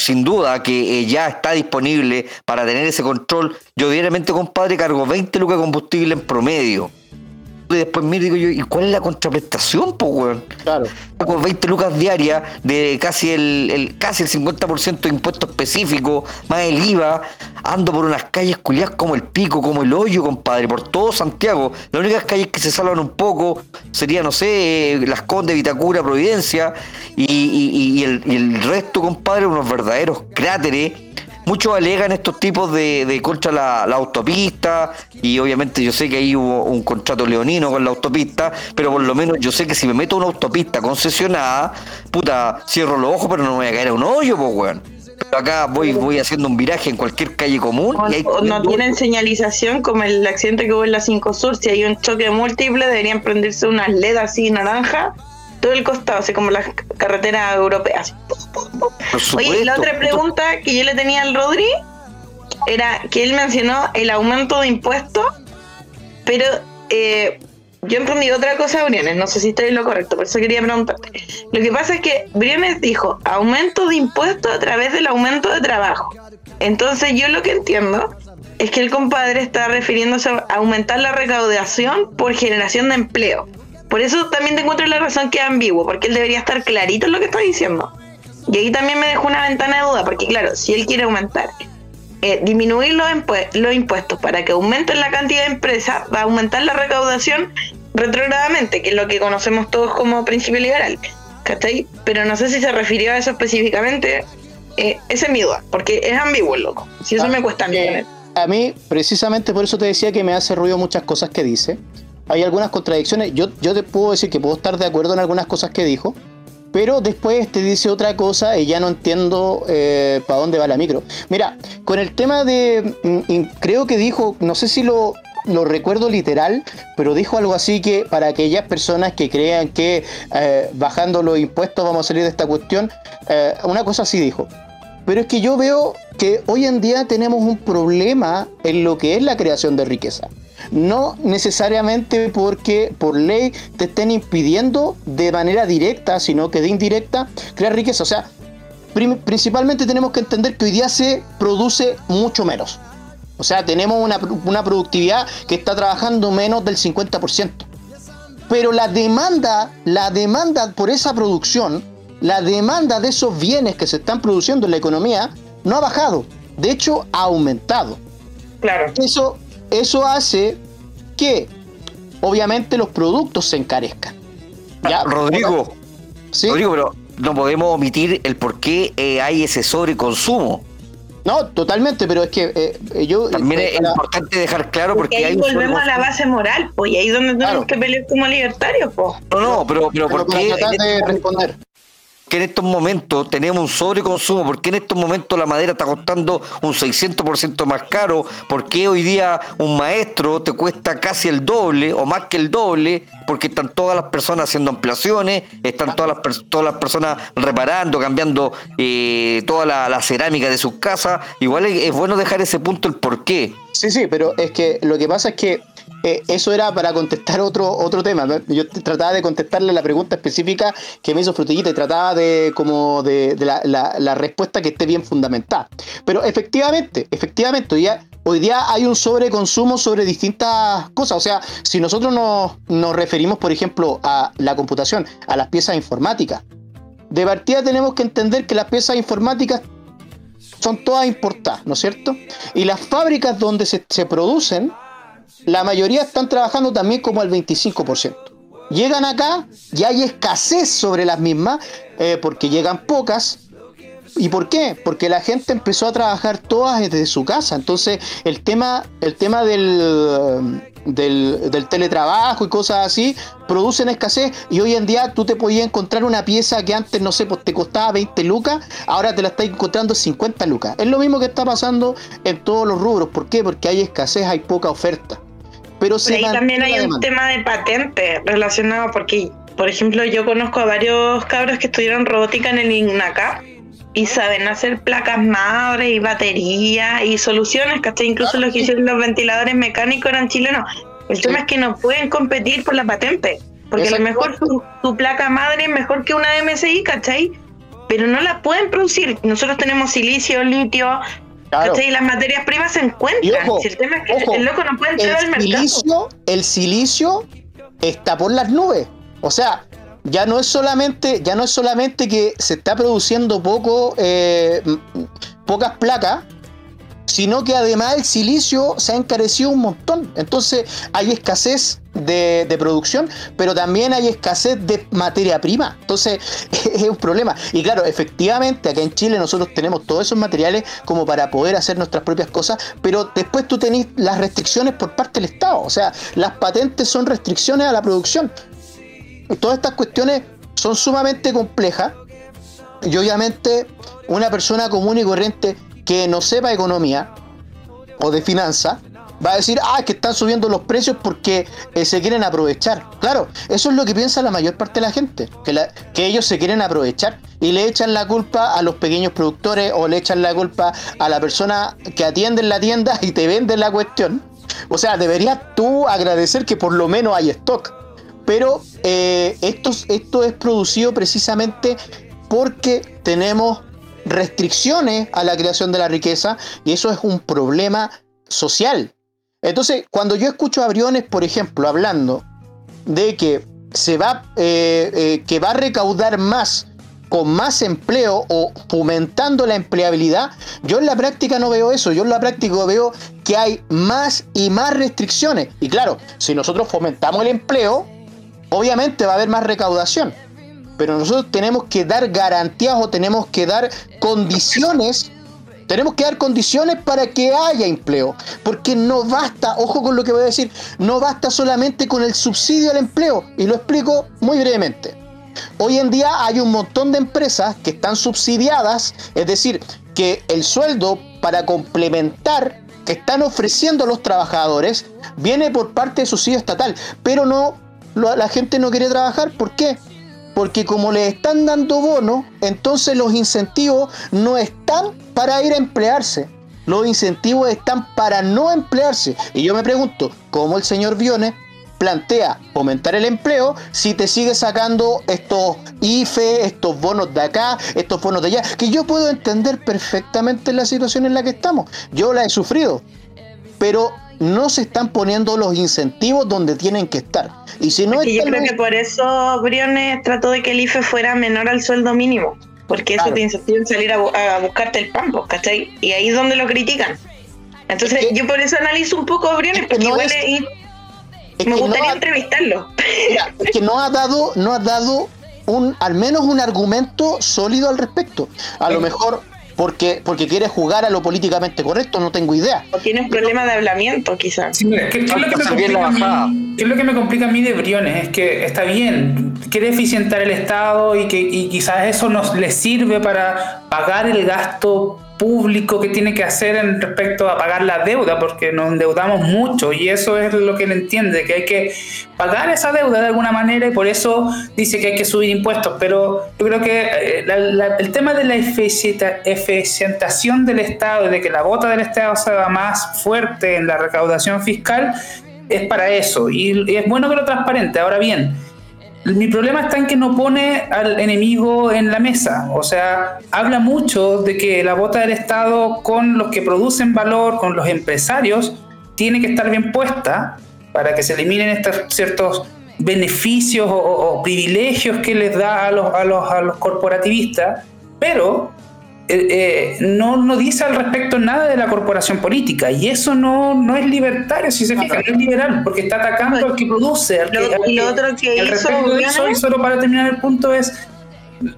sin duda que eh, ya está disponible para tener ese control. Yo diariamente, compadre, cargo 20 lucas de combustible en promedio. Y después me digo yo, ¿y cuál es la contraprestación, pues, weón? Claro. Con 20 lucas diarias de casi el, el casi el 50% de impuesto específico, más el IVA, ando por unas calles culiadas como el pico, como el hoyo, compadre, por todo Santiago. Las únicas calles que se salvan un poco serían, no sé, Las Condes, Vitacura, Providencia, y, el, y el resto, compadre, unos verdaderos cráteres Muchos alegan estos tipos de, contra la, autopista y obviamente yo sé que ahí hubo un contrato leonino con la autopista, pero por lo menos yo sé que si me meto a una autopista concesionada, puta, cierro los ojos pero no me voy a caer a un hoyo, pues weón. acá voy, voy haciendo un viraje en cualquier calle común. y no tienen señalización como el accidente que hubo en la 5 Sur. Si hay un choque múltiple, deberían prenderse unas LED así naranja todo el costado, así como las carreteras europeas. Oye, la otra pregunta que yo le tenía al Rodri era que él mencionó el aumento de impuestos, pero eh, yo entendí otra cosa, Briones, no sé si estoy en lo correcto, por eso quería preguntarte. Lo que pasa es que Briones dijo aumento de impuestos a través del aumento de trabajo. Entonces yo lo que entiendo es que el compadre está refiriéndose a aumentar la recaudación por generación de empleo. Por eso también te encuentro la razón que es ambiguo, porque él debería estar clarito en lo que está diciendo. Y ahí también me dejó una ventana de duda, porque claro, si él quiere aumentar, eh, disminuir los, los impuestos para que aumenten la cantidad de empresas, va a aumentar la recaudación retrogradamente, que es lo que conocemos todos como principio liberal. ¿Cachai? Pero no sé si se refirió a eso específicamente Eh, esa es mi duda, porque es ambiguo, loco. Si eso Ah, me cuesta entender. A mí, precisamente por eso te decía que me hace ruido muchas cosas que dice. Hay algunas contradicciones. Yo, yo te puedo decir que puedo estar de acuerdo en algunas cosas que dijo, pero después te dice otra cosa y ya no entiendo para dónde va la micro. Mira, con el tema de. mm, creo que dijo, no sé si lo, lo recuerdo literal, pero dijo algo así que para aquellas personas que crean que eh, bajando los impuestos vamos a salir de esta cuestión, eh, una cosa así dijo. Pero es que yo veo que hoy en día tenemos un problema en lo que es la creación de riqueza. No necesariamente porque por ley te estén impidiendo de manera directa, sino que de indirecta crear riqueza. O sea, principalmente tenemos que entender que hoy día se produce mucho menos. O sea, tenemos una, una productividad que está trabajando menos del 50%. Pero la demanda, la demanda por esa producción, la demanda de esos bienes que se están produciendo en la economía, no ha bajado. De hecho, ha aumentado. Claro. Eso, eso hace que, obviamente, los productos se encarezcan. Ya, Rodrigo, ¿sí? Rodrigo, pero no podemos omitir el por qué eh, hay ese sobreconsumo. No, totalmente, pero es que eh, eh, yo... También eh, es la- importante dejar claro porque, Porque ahí hay un volvemos a la base moral, pues, y ahí es donde tenemos Claro. que pelear como libertarios, pues. No, no, pero, pero pero ¿por para qué de responder. Que en estos momentos tenemos un sobreconsumo? ¿Por qué en estos momentos la madera está costando un 600% más caro? ¿Por qué hoy día un maestro te cuesta casi el doble o más que el doble? Porque están todas las personas haciendo ampliaciones, están todas las, todas las personas reparando, cambiando eh, toda la, la cerámica de sus casas. Igual es, es bueno dejar ese punto el por qué. Sí, sí, pero es que lo que pasa es que eh, eso era para contestar otro, otro tema. Yo trataba de contestarle la pregunta específica que me hizo Frutillita y trataba de como de, la respuesta que esté bien fundamentada. Pero efectivamente, efectivamente, hoy día, hoy día hay un sobreconsumo sobre distintas cosas. O sea, si nosotros nos, nos referimos, por ejemplo, a la computación, a las piezas informáticas, de partida tenemos que entender que las piezas informáticas son todas importadas, ¿no es cierto? Y las fábricas donde se, se producen, la mayoría están trabajando también como al 25%. Llegan acá y hay escasez sobre las mismas eh, porque llegan pocas. ¿Y por qué? Porque la gente empezó a trabajar todas desde su casa. Entonces, el tema, el tema del, del, teletrabajo y cosas así producen escasez. Y hoy en día tú te podías encontrar una pieza que antes, no sé, pues te costaba 20 lucas, ahora te la estás encontrando 50 lucas. Es lo mismo que está pasando en todos los rubros. ¿Por qué? Porque hay escasez, hay poca oferta. Pero se Ahí también hay un tema de patente relacionado porque, por ejemplo, yo conozco a varios cabros que estudiaron robótica en el INACA y saben hacer placas madre y baterías y soluciones, ¿cachai? Incluso los que hicieron los ventiladores mecánicos eran chilenos. El Sí. tema es que no pueden competir por la patente, porque a lo mejor su, su placa madre es mejor que una MSI, ¿cachai? Pero no la pueden producir. Nosotros tenemos silicio, litio, Claro. Y las materias primas se encuentran. Ojo, Si el tema es que ojo, el loco no puede entrar al mercado. silicio, el silicio está por las nubes. O sea, ya no es solamente, ya no es solamente que se está produciendo poco, eh, pocas placas, sino que además el silicio se ha encarecido un montón. Entonces hay escasez de, de producción, pero también hay escasez de materia prima. Entonces es un problema. Y claro, efectivamente, acá en Chile nosotros tenemos todos esos materiales como para poder hacer nuestras propias cosas, pero después tú tenés las restricciones por parte del Estado. O sea, las patentes son restricciones a la producción. Todas estas cuestiones son sumamente complejas y obviamente una persona común y corriente que no sepa economía o de finanzas va a decir, ah, que están subiendo los precios porque eh, se quieren aprovechar. Claro, eso es lo que piensa la mayor parte de la gente, que, la- que ellos se quieren aprovechar y le echan la culpa a los pequeños productores o le echan la culpa a la persona que atiende en la tienda y te vende la cuestión. O sea, deberías tú agradecer que por lo menos hay stock. Pero eh, esto, esto es producido precisamente porque tenemos restricciones a la creación de la riqueza y eso es un problema social. Entonces, cuando yo escucho a Briones, por ejemplo, hablando de que se va, eh, eh, que va a recaudar más con más empleo o fomentando la empleabilidad, yo en la práctica no veo eso, yo en la práctica veo que hay más y más restricciones. Y claro, si nosotros fomentamos el empleo, obviamente va a haber más recaudación. Pero nosotros tenemos que dar garantías o tenemos que dar condiciones. Tenemos que dar condiciones para que haya empleo, porque no basta, ojo con lo que voy a decir, no basta solamente con el subsidio al empleo, y lo explico muy brevemente. Hoy en día hay un montón de empresas que están subsidiadas, es decir, que el sueldo para complementar que están ofreciendo a los trabajadores viene por parte de subsidio estatal, pero no la gente no quiere trabajar, ¿por qué? Porque como le están dando bono, entonces los incentivos no están para ir a emplearse. Los incentivos están para no emplearse. Y yo me pregunto, ¿cómo el señor Viones plantea fomentar el empleo si te sigue sacando estos IFE, estos bonos de acá, estos bonos de allá? Que yo puedo entender perfectamente la situación en la que estamos. Yo la he sufrido. Pero no se están poniendo los incentivos donde tienen que estar. Y si no yo creo que por eso Briones trató de que el IFE fuera menor al sueldo mínimo, porque eso te incentiva en salir a, buscarte el pan, pues, ¿cachai? Y ahí es donde lo critican. Entonces, yo por eso analizo un poco a Briones, porque igual me gustaría entrevistarlo. es que no ha dado, no ha dado un, al menos un argumento sólido al respecto. A lo mejor porque, porque quiere jugar a lo políticamente correcto, no tengo idea. O tiene un problema de hablamiento, quizás. ¿qué, es lo que me complica a mí de Briones? Es que está bien, quiere eficientar el Estado y que y quizás eso nos le sirve para pagar el gasto público que tiene que hacer en respecto a pagar la deuda, porque nos endeudamos mucho y eso es lo que él entiende, que hay que pagar esa deuda de alguna manera y por eso dice que hay que subir impuestos. Pero yo creo que eh, el tema de la eficientación del Estado y de que la bota del Estado sea más fuerte en la recaudación fiscal es para eso y es bueno que lo transparente. Ahora bien, mi problema está en que no pone al enemigo en la mesa. O sea, habla mucho de que la bota del Estado con los que producen valor, con los empresarios, tiene que estar bien puesta para que se eliminen estos ciertos beneficios o, privilegios que les da a los, a los, a los corporativistas, pero eh, eh, no, no dice al respecto nada de la corporación política y eso no, no es libertario, si se fija, no es liberal, porque está atacando al que produce. Al y lo otro que hizo, y solo para terminar el punto es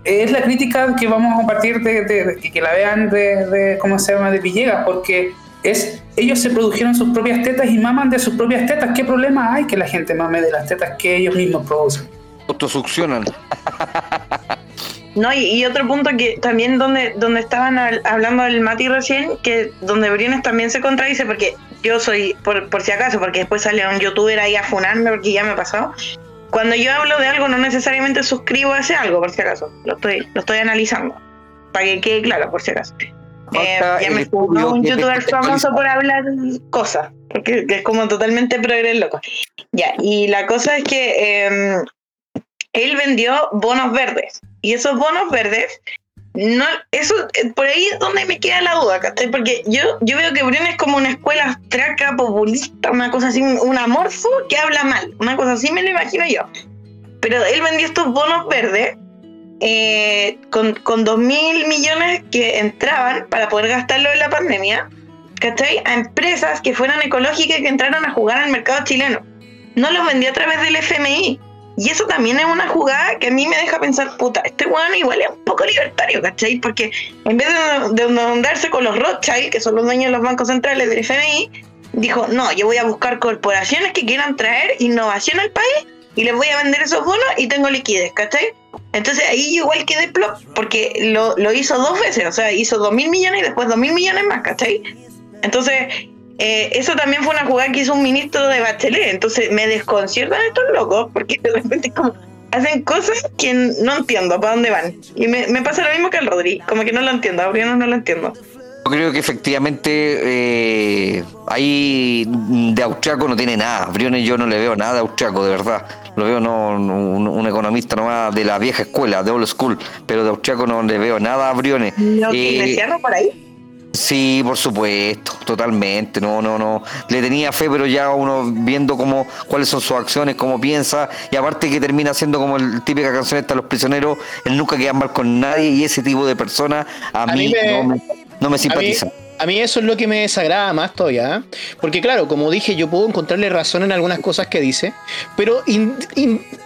es la crítica que vamos a compartir de, que la vean de, cómo se llama de Villegas porque es ellos se produjeron sus propias tetas y maman de sus propias tetas. Qué problema hay que la gente mame de las tetas que ellos mismos producen autosuccionan No, y, otro punto que también donde, donde estaban hablando del Mati recién, que donde Briones también se contradice, porque yo soy, por, por si acaso, porque después sale un youtuber ahí a funarme, porque ya me ha pasado. Cuando yo hablo de algo, no necesariamente suscribo a ese algo, por si acaso. Lo estoy, lo estoy analizando. Para que quede claro, por si acaso. Eh, ya me funó un youtuber famoso por hablar cosas, porque es como totalmente progres loco. Ya, y la cosa es que em, él vendió bonos verdes. Y esos bonos verdes, no, eso, eh, por ahí es donde me queda la duda, ¿cachai? Porque yo, yo veo que Bruno es como una escuela abstracta, populista, una cosa así, un amorfo que habla mal. Una cosa así me lo imagino yo. Pero él vendió estos bonos verdes eh, con, con 2 mil millones que entraban para poder gastarlo en la pandemia, ¿cachai? A empresas que fueran ecológicas y que entraran a jugar al mercado chileno. No los vendió a través del FMI, y eso también es una jugada que a mí me deja pensar, puta, este weón igual es un poco libertario, ¿cachai? Porque en vez de, de con los Rothschild, que son los dueños de los bancos centrales del FMI, dijo, no, yo voy a buscar corporaciones que quieran traer innovación al país y les voy a vender esos bonos y tengo liquidez, ¿cachai? Entonces ahí igual quedé plop, porque lo, lo hizo dos veces, o sea, hizo dos mil millones y después dos mil millones más, ¿cachai? Entonces, eh, eso también fue una jugada que hizo un ministro de Bachelet. Entonces me desconciertan estos locos porque de repente como hacen cosas que no entiendo para dónde van. Y me, pasa lo mismo que al Rodri, como que no lo entiendo, a no lo entiendo. Yo creo que efectivamente eh, ahí de Austriaco no tiene nada. Briones yo no le veo nada de Austriaco, de verdad. Lo veo no, un, economista nomás de la vieja escuela, de old school, pero de Austriaco no le veo nada a Briones. ¿Lo eh, cierro por ahí? Sí, por supuesto, totalmente. No, no, no. Le tenía fe, pero ya uno viendo cómo, cuáles son sus acciones, cómo piensa, y aparte que termina siendo como el típica canción esta los prisioneros, él nunca queda mal con nadie, y ese tipo de personas a, mí, no, me, simpatiza. a mí eso es lo que me desagrada más todavía. ¿eh? Porque claro, como dije, yo puedo encontrarle razón en algunas cosas que dice, pero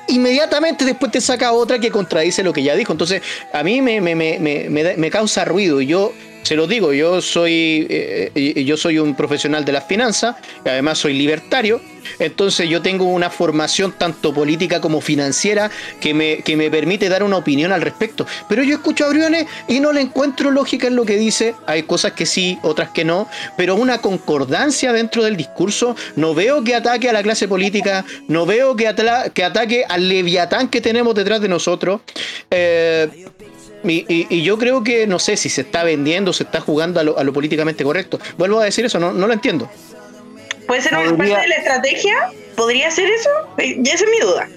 inmediatamente después te saca otra que contradice lo que ya dijo. Entonces, a mí me, me, me, me causa ruido. Yo se lo digo, yo soy, eh, yo soy un profesional de las finanzas, además soy libertario, entonces yo tengo una formación tanto política como financiera que me, que me permite dar una opinión al respecto. Pero yo escucho a Briones y no le encuentro lógica en lo que dice, hay cosas que sí, otras que no, pero una concordancia dentro del discurso, no veo que ataque a la clase política, no veo que, que ataque al leviatán que tenemos detrás de nosotros. Eh, y, yo creo que no sé si se está vendiendo, se está jugando a lo, políticamente correcto. Vuelvo a decir eso, no, no lo entiendo. ¿Puede ser una parte de la estrategia? ¿Podría ser eso? Eh, ya esa es mi duda.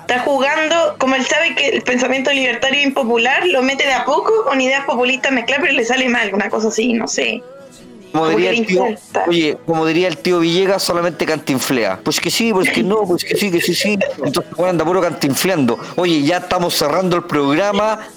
Está jugando, como él sabe que el pensamiento libertario e impopular lo mete de a poco con ideas populistas mezcladas, pero le sale mal, una cosa así, no sé. Como diría, el tío, oye, como diría el tío Villegas, solamente cantinflea. Pues que sí, pues que no, pues que sí, que sí, sí. Entonces, bueno, anda puro cantinfleando. Oye, ya estamos cerrando el programa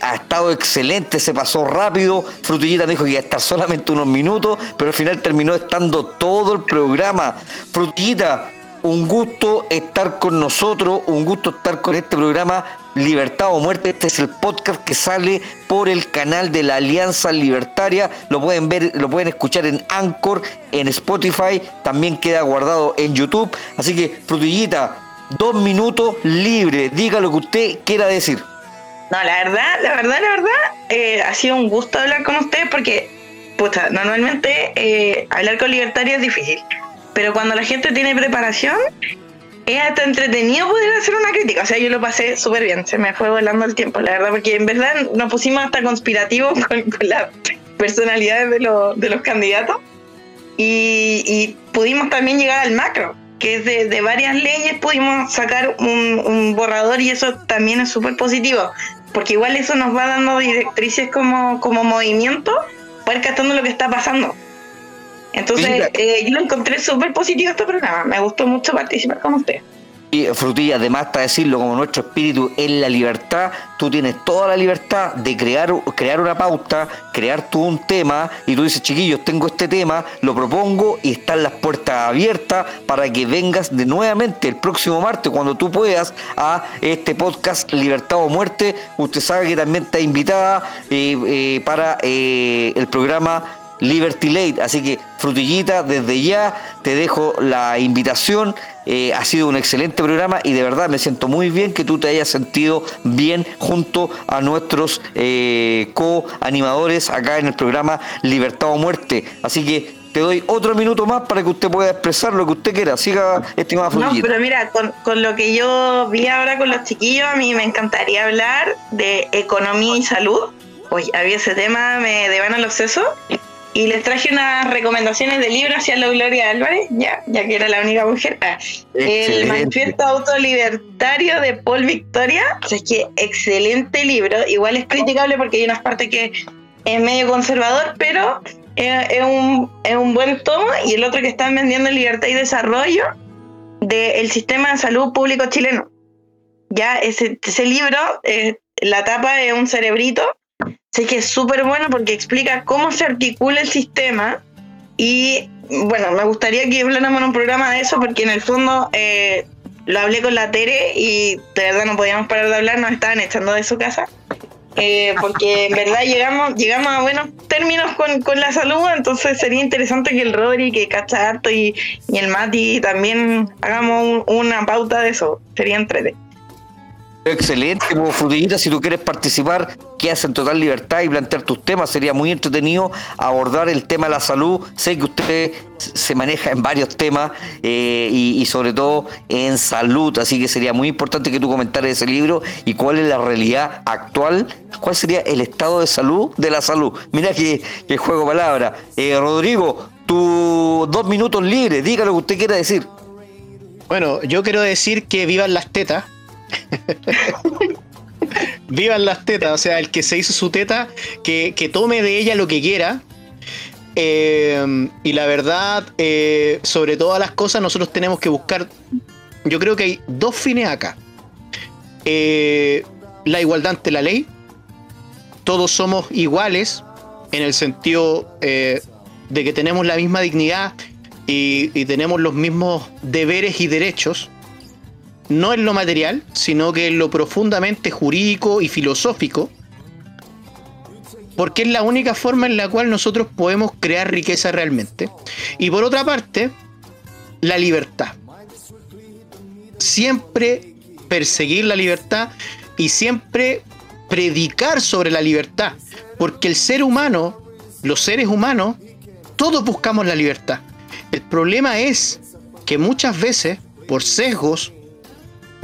ha estado excelente, se pasó rápido. Frutillita dijo que iba a estar solamente unos minutos, pero al final terminó estando todo el programa. Frutillita, un gusto estar con nosotros, un gusto estar con este programa Libertad o Muerte. Este es el podcast que sale por el canal de la Alianza Libertaria. Lo pueden ver, lo pueden escuchar en Anchor, en Spotify, también queda guardado en YouTube. Así que, Frutillita, dos minutos libre. Diga lo que usted quiera decir. No, la verdad, la verdad, la verdad, eh, ha sido un gusto hablar con ustedes porque, puta, normalmente eh, hablar con libertarios es difícil. Pero cuando la gente tiene preparación, es hasta entretenido poder hacer una crítica. O sea, yo lo pasé súper bien, se me fue volando el tiempo, la verdad, porque en verdad nos pusimos hasta conspirativos con, las personalidades de, de los candidatos y, pudimos también llegar al macro que de, de, varias leyes pudimos sacar un, un borrador y eso también es súper positivo porque igual eso nos va dando directrices como, como movimiento para ir captando lo que está pasando. Entonces, eh, yo lo encontré súper positivo este programa. Me gustó mucho participar con usted. Y Frutilla, además para decirlo, como nuestro espíritu es la libertad, tú tienes toda la libertad de crear, crear una pauta, crear tú un tema, y tú dices, chiquillos, tengo este tema, lo propongo y están las puertas abiertas para que vengas de nuevamente el próximo martes, cuando tú puedas, a este podcast Libertad o Muerte. Usted sabe que también está invitada eh, eh, para eh, el programa Liberty Late. Así que, Frutillita, desde ya te dejo la invitación. Eh, ha sido un excelente programa y de verdad me siento muy bien que tú te hayas sentido bien junto a nuestros eh, co-animadores acá en el programa Libertad o Muerte. Así que te doy otro minuto más para que usted pueda expresar lo que usted quiera. Siga, estimada Frutillita. No, pero mira, con, con lo que yo vi ahora con los chiquillos, a mí me encantaría hablar de economía y salud. Hoy había ese tema, me devan los sesos y les traje unas recomendaciones de libro hacia la Gloria Álvarez, ya, ya que era la única mujer. Ah, el Manifiesto Autolibertario de Paul Victoria. O sea, es que excelente libro. Igual es criticable porque hay unas partes que es medio conservador, pero es, un, es un buen tomo. Y el otro que están vendiendo Libertad y Desarrollo del Sistema de Salud Público Chileno. Ya, ese, ese libro, eh, la tapa es un cerebrito Sé que es súper bueno porque explica cómo se articula el sistema y bueno, me gustaría que habláramos en un programa de eso porque en el fondo eh, lo hablé con la Tere y de verdad no podíamos parar de hablar, nos estaban echando de su casa. Eh, porque en verdad llegamos llegamos a buenos términos con, la salud, entonces sería interesante que el Rodri, que cacha harto, y, el Mati también hagamos una pauta de eso, sería entretenido. Excelente, como Frutillita, si tú quieres participar, que en total libertad y plantear tus temas, sería muy entretenido abordar el tema de la salud. Sé que usted se maneja en varios temas eh, y, sobre todo en salud, así que sería muy importante que tú comentaras ese libro y cuál es la realidad actual, cuál sería el estado de salud de la salud. Mira que, juego palabra. Eh, Rodrigo, tus dos minutos libres, diga lo que usted quiera decir. Bueno, yo quiero decir que vivan las tetas Vivan las tetas, o sea, el que se hizo su teta, que, tome de ella lo que quiera. Eh, y la verdad, eh, sobre todas las cosas, nosotros tenemos que buscar. Yo creo que hay dos fines acá: eh, la igualdad ante la ley. Todos somos iguales en el sentido de que tenemos la misma dignidad y tenemos los mismos deberes y derechos, no en lo material, sino que en lo profundamente jurídico y filosófico, porque es la única forma en la cual nosotros podemos crear riqueza realmente. Y por otra parte, la libertad. Siempre perseguir la libertad y siempre predicar sobre la libertad, porque el ser humano, los seres humanos, todos buscamos la libertad. El problema es que muchas veces, por sesgos,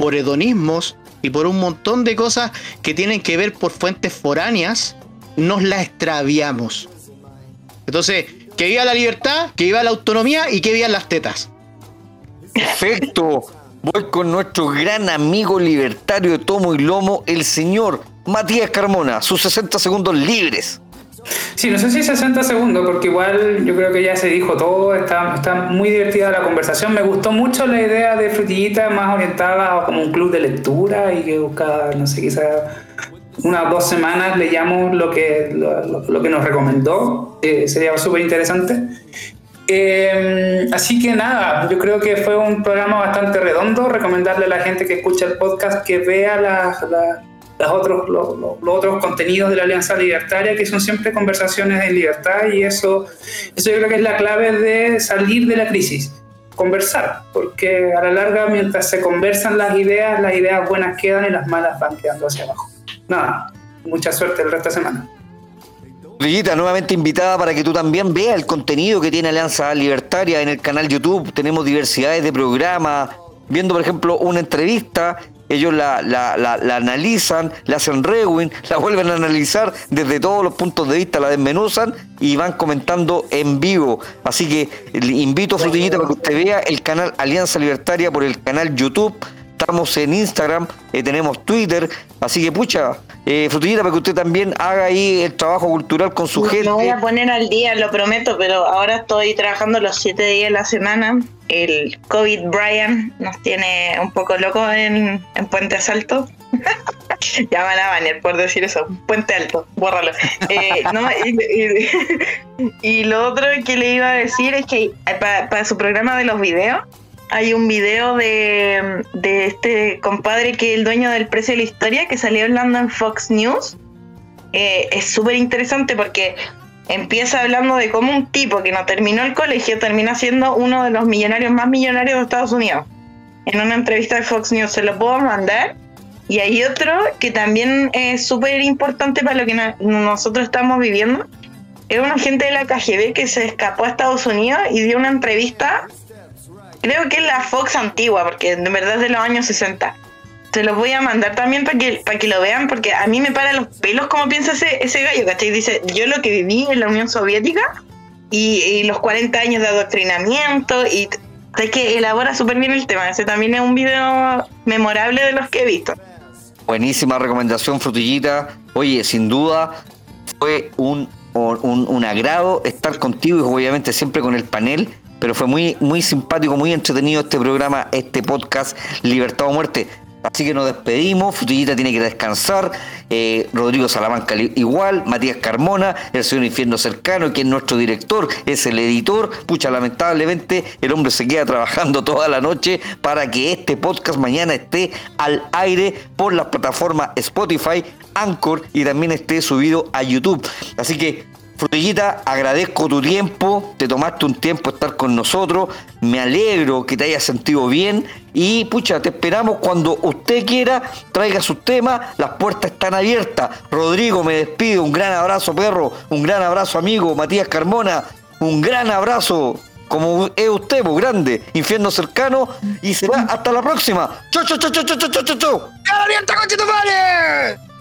por hedonismos y por un montón de cosas que tienen que ver por fuentes foráneas, nos la extraviamos. Entonces, que viva la libertad, que viva la autonomía y que vivan las tetas. Perfecto. Voy con nuestro gran amigo libertario de tomo y lomo, el señor Matías Carmona. Sus 60 segundos libres. Sí, no sé si 60 segundos, porque igual yo creo que ya se dijo todo, está, está muy divertida la conversación. Me gustó mucho la idea de Frutillita más orientada a como un club de lectura y que busca, no sé, quizás unas dos semanas leíamos lo que, lo, lo que nos recomendó, sería súper interesante. Eh, así que nada, yo creo que fue un programa bastante redondo. Recomendarle a la gente que escucha el podcast que vea las, las, las otros, los, los, otros contenidos de la Alianza Libertaria, que son siempre conversaciones de libertad, y eso, eso yo creo que es la clave de salir de la crisis. Conversar, porque a la larga, mientras se conversan las ideas, las ideas buenas quedan y las malas van quedando hacia abajo. Nada, mucha suerte el resto de semana. Brillita, nuevamente invitada para que tú también veas el contenido que tiene Alianza Libertaria en el canal YouTube. Tenemos diversidades de programas. Viendo, por ejemplo, una entrevista, ellos la, la, la, analizan, la hacen rewind, la vuelven a analizar desde todos los puntos de vista, la desmenuzan y van comentando en vivo. Así que invito a Frutillita para que usted vea el canal Alianza Libertaria por el canal YouTube estamos en Instagram, eh, tenemos Twitter, así que pucha, eh, Frutillita, para que usted también haga ahí el trabajo cultural con su Me gente. voy a poner al día, lo prometo, pero ahora estoy trabajando los siete días de la semana. El COVID Brian nos tiene un poco locos en, en Puente Asalto. ya me van a por decir eso. Puente Alto, bórralo. Eh, no, y, y- y lo otro que le iba a decir es que para, para su programa de los videos hay un video de, este compadre que es el dueño del precio de la historia que salió hablando en Fox News. Eh, es súper interesante porque empieza hablando de cómo un tipo que no terminó el colegio termina siendo uno de los millonarios más millonarios de Estados Unidos. En una entrevista de Fox News se lo puedo mandar. Y hay otro que también es súper importante para lo que no- nosotros estamos viviendo. Es un agente de la KGB que se escapó a Estados Unidos y dio una entrevista Creo que es la Fox antigua, porque de verdad es de los años 60. Se los voy a mandar también para que, para que lo vean, porque a mí me paran los pelos como piensa ese, ese gallo, ¿cachai? Dice, yo lo que viví en la Unión Soviética y, los 40 años de adoctrinamiento y es que elabora súper bien el tema. Ese también es un video memorable de los que he visto. Buenísima recomendación, Frutillita. Oye, sin duda fue un, un agrado estar contigo y obviamente siempre con el panel, pero fue muy, muy simpático, muy entretenido este programa, este podcast Libertad o Muerte. Así que nos despedimos, Frutillita tiene que descansar, eh, Rodrigo Salamanca igual, Matías Carmona, el señor Infierno Cercano, que es nuestro director, es el editor, pucha, lamentablemente el hombre se queda trabajando toda la noche para que este podcast mañana esté al aire por las plataformas Spotify, Anchor y también esté subido a YouTube. Así que Frutillita, agradezco tu tiempo, te tomaste un tiempo estar con nosotros, me alegro que te hayas sentido bien y pucha, te esperamos cuando usted quiera, traiga sus temas, las puertas están abiertas. Rodrigo, me despido, un gran abrazo perro, un gran abrazo amigo, Matías Carmona, un gran abrazo, como es usted, pues grande, infierno cercano y será hasta la próxima. ¡Chau, chau, chau, chau, chau, chau, chau, chau! ¡Abierta, concha tu madre!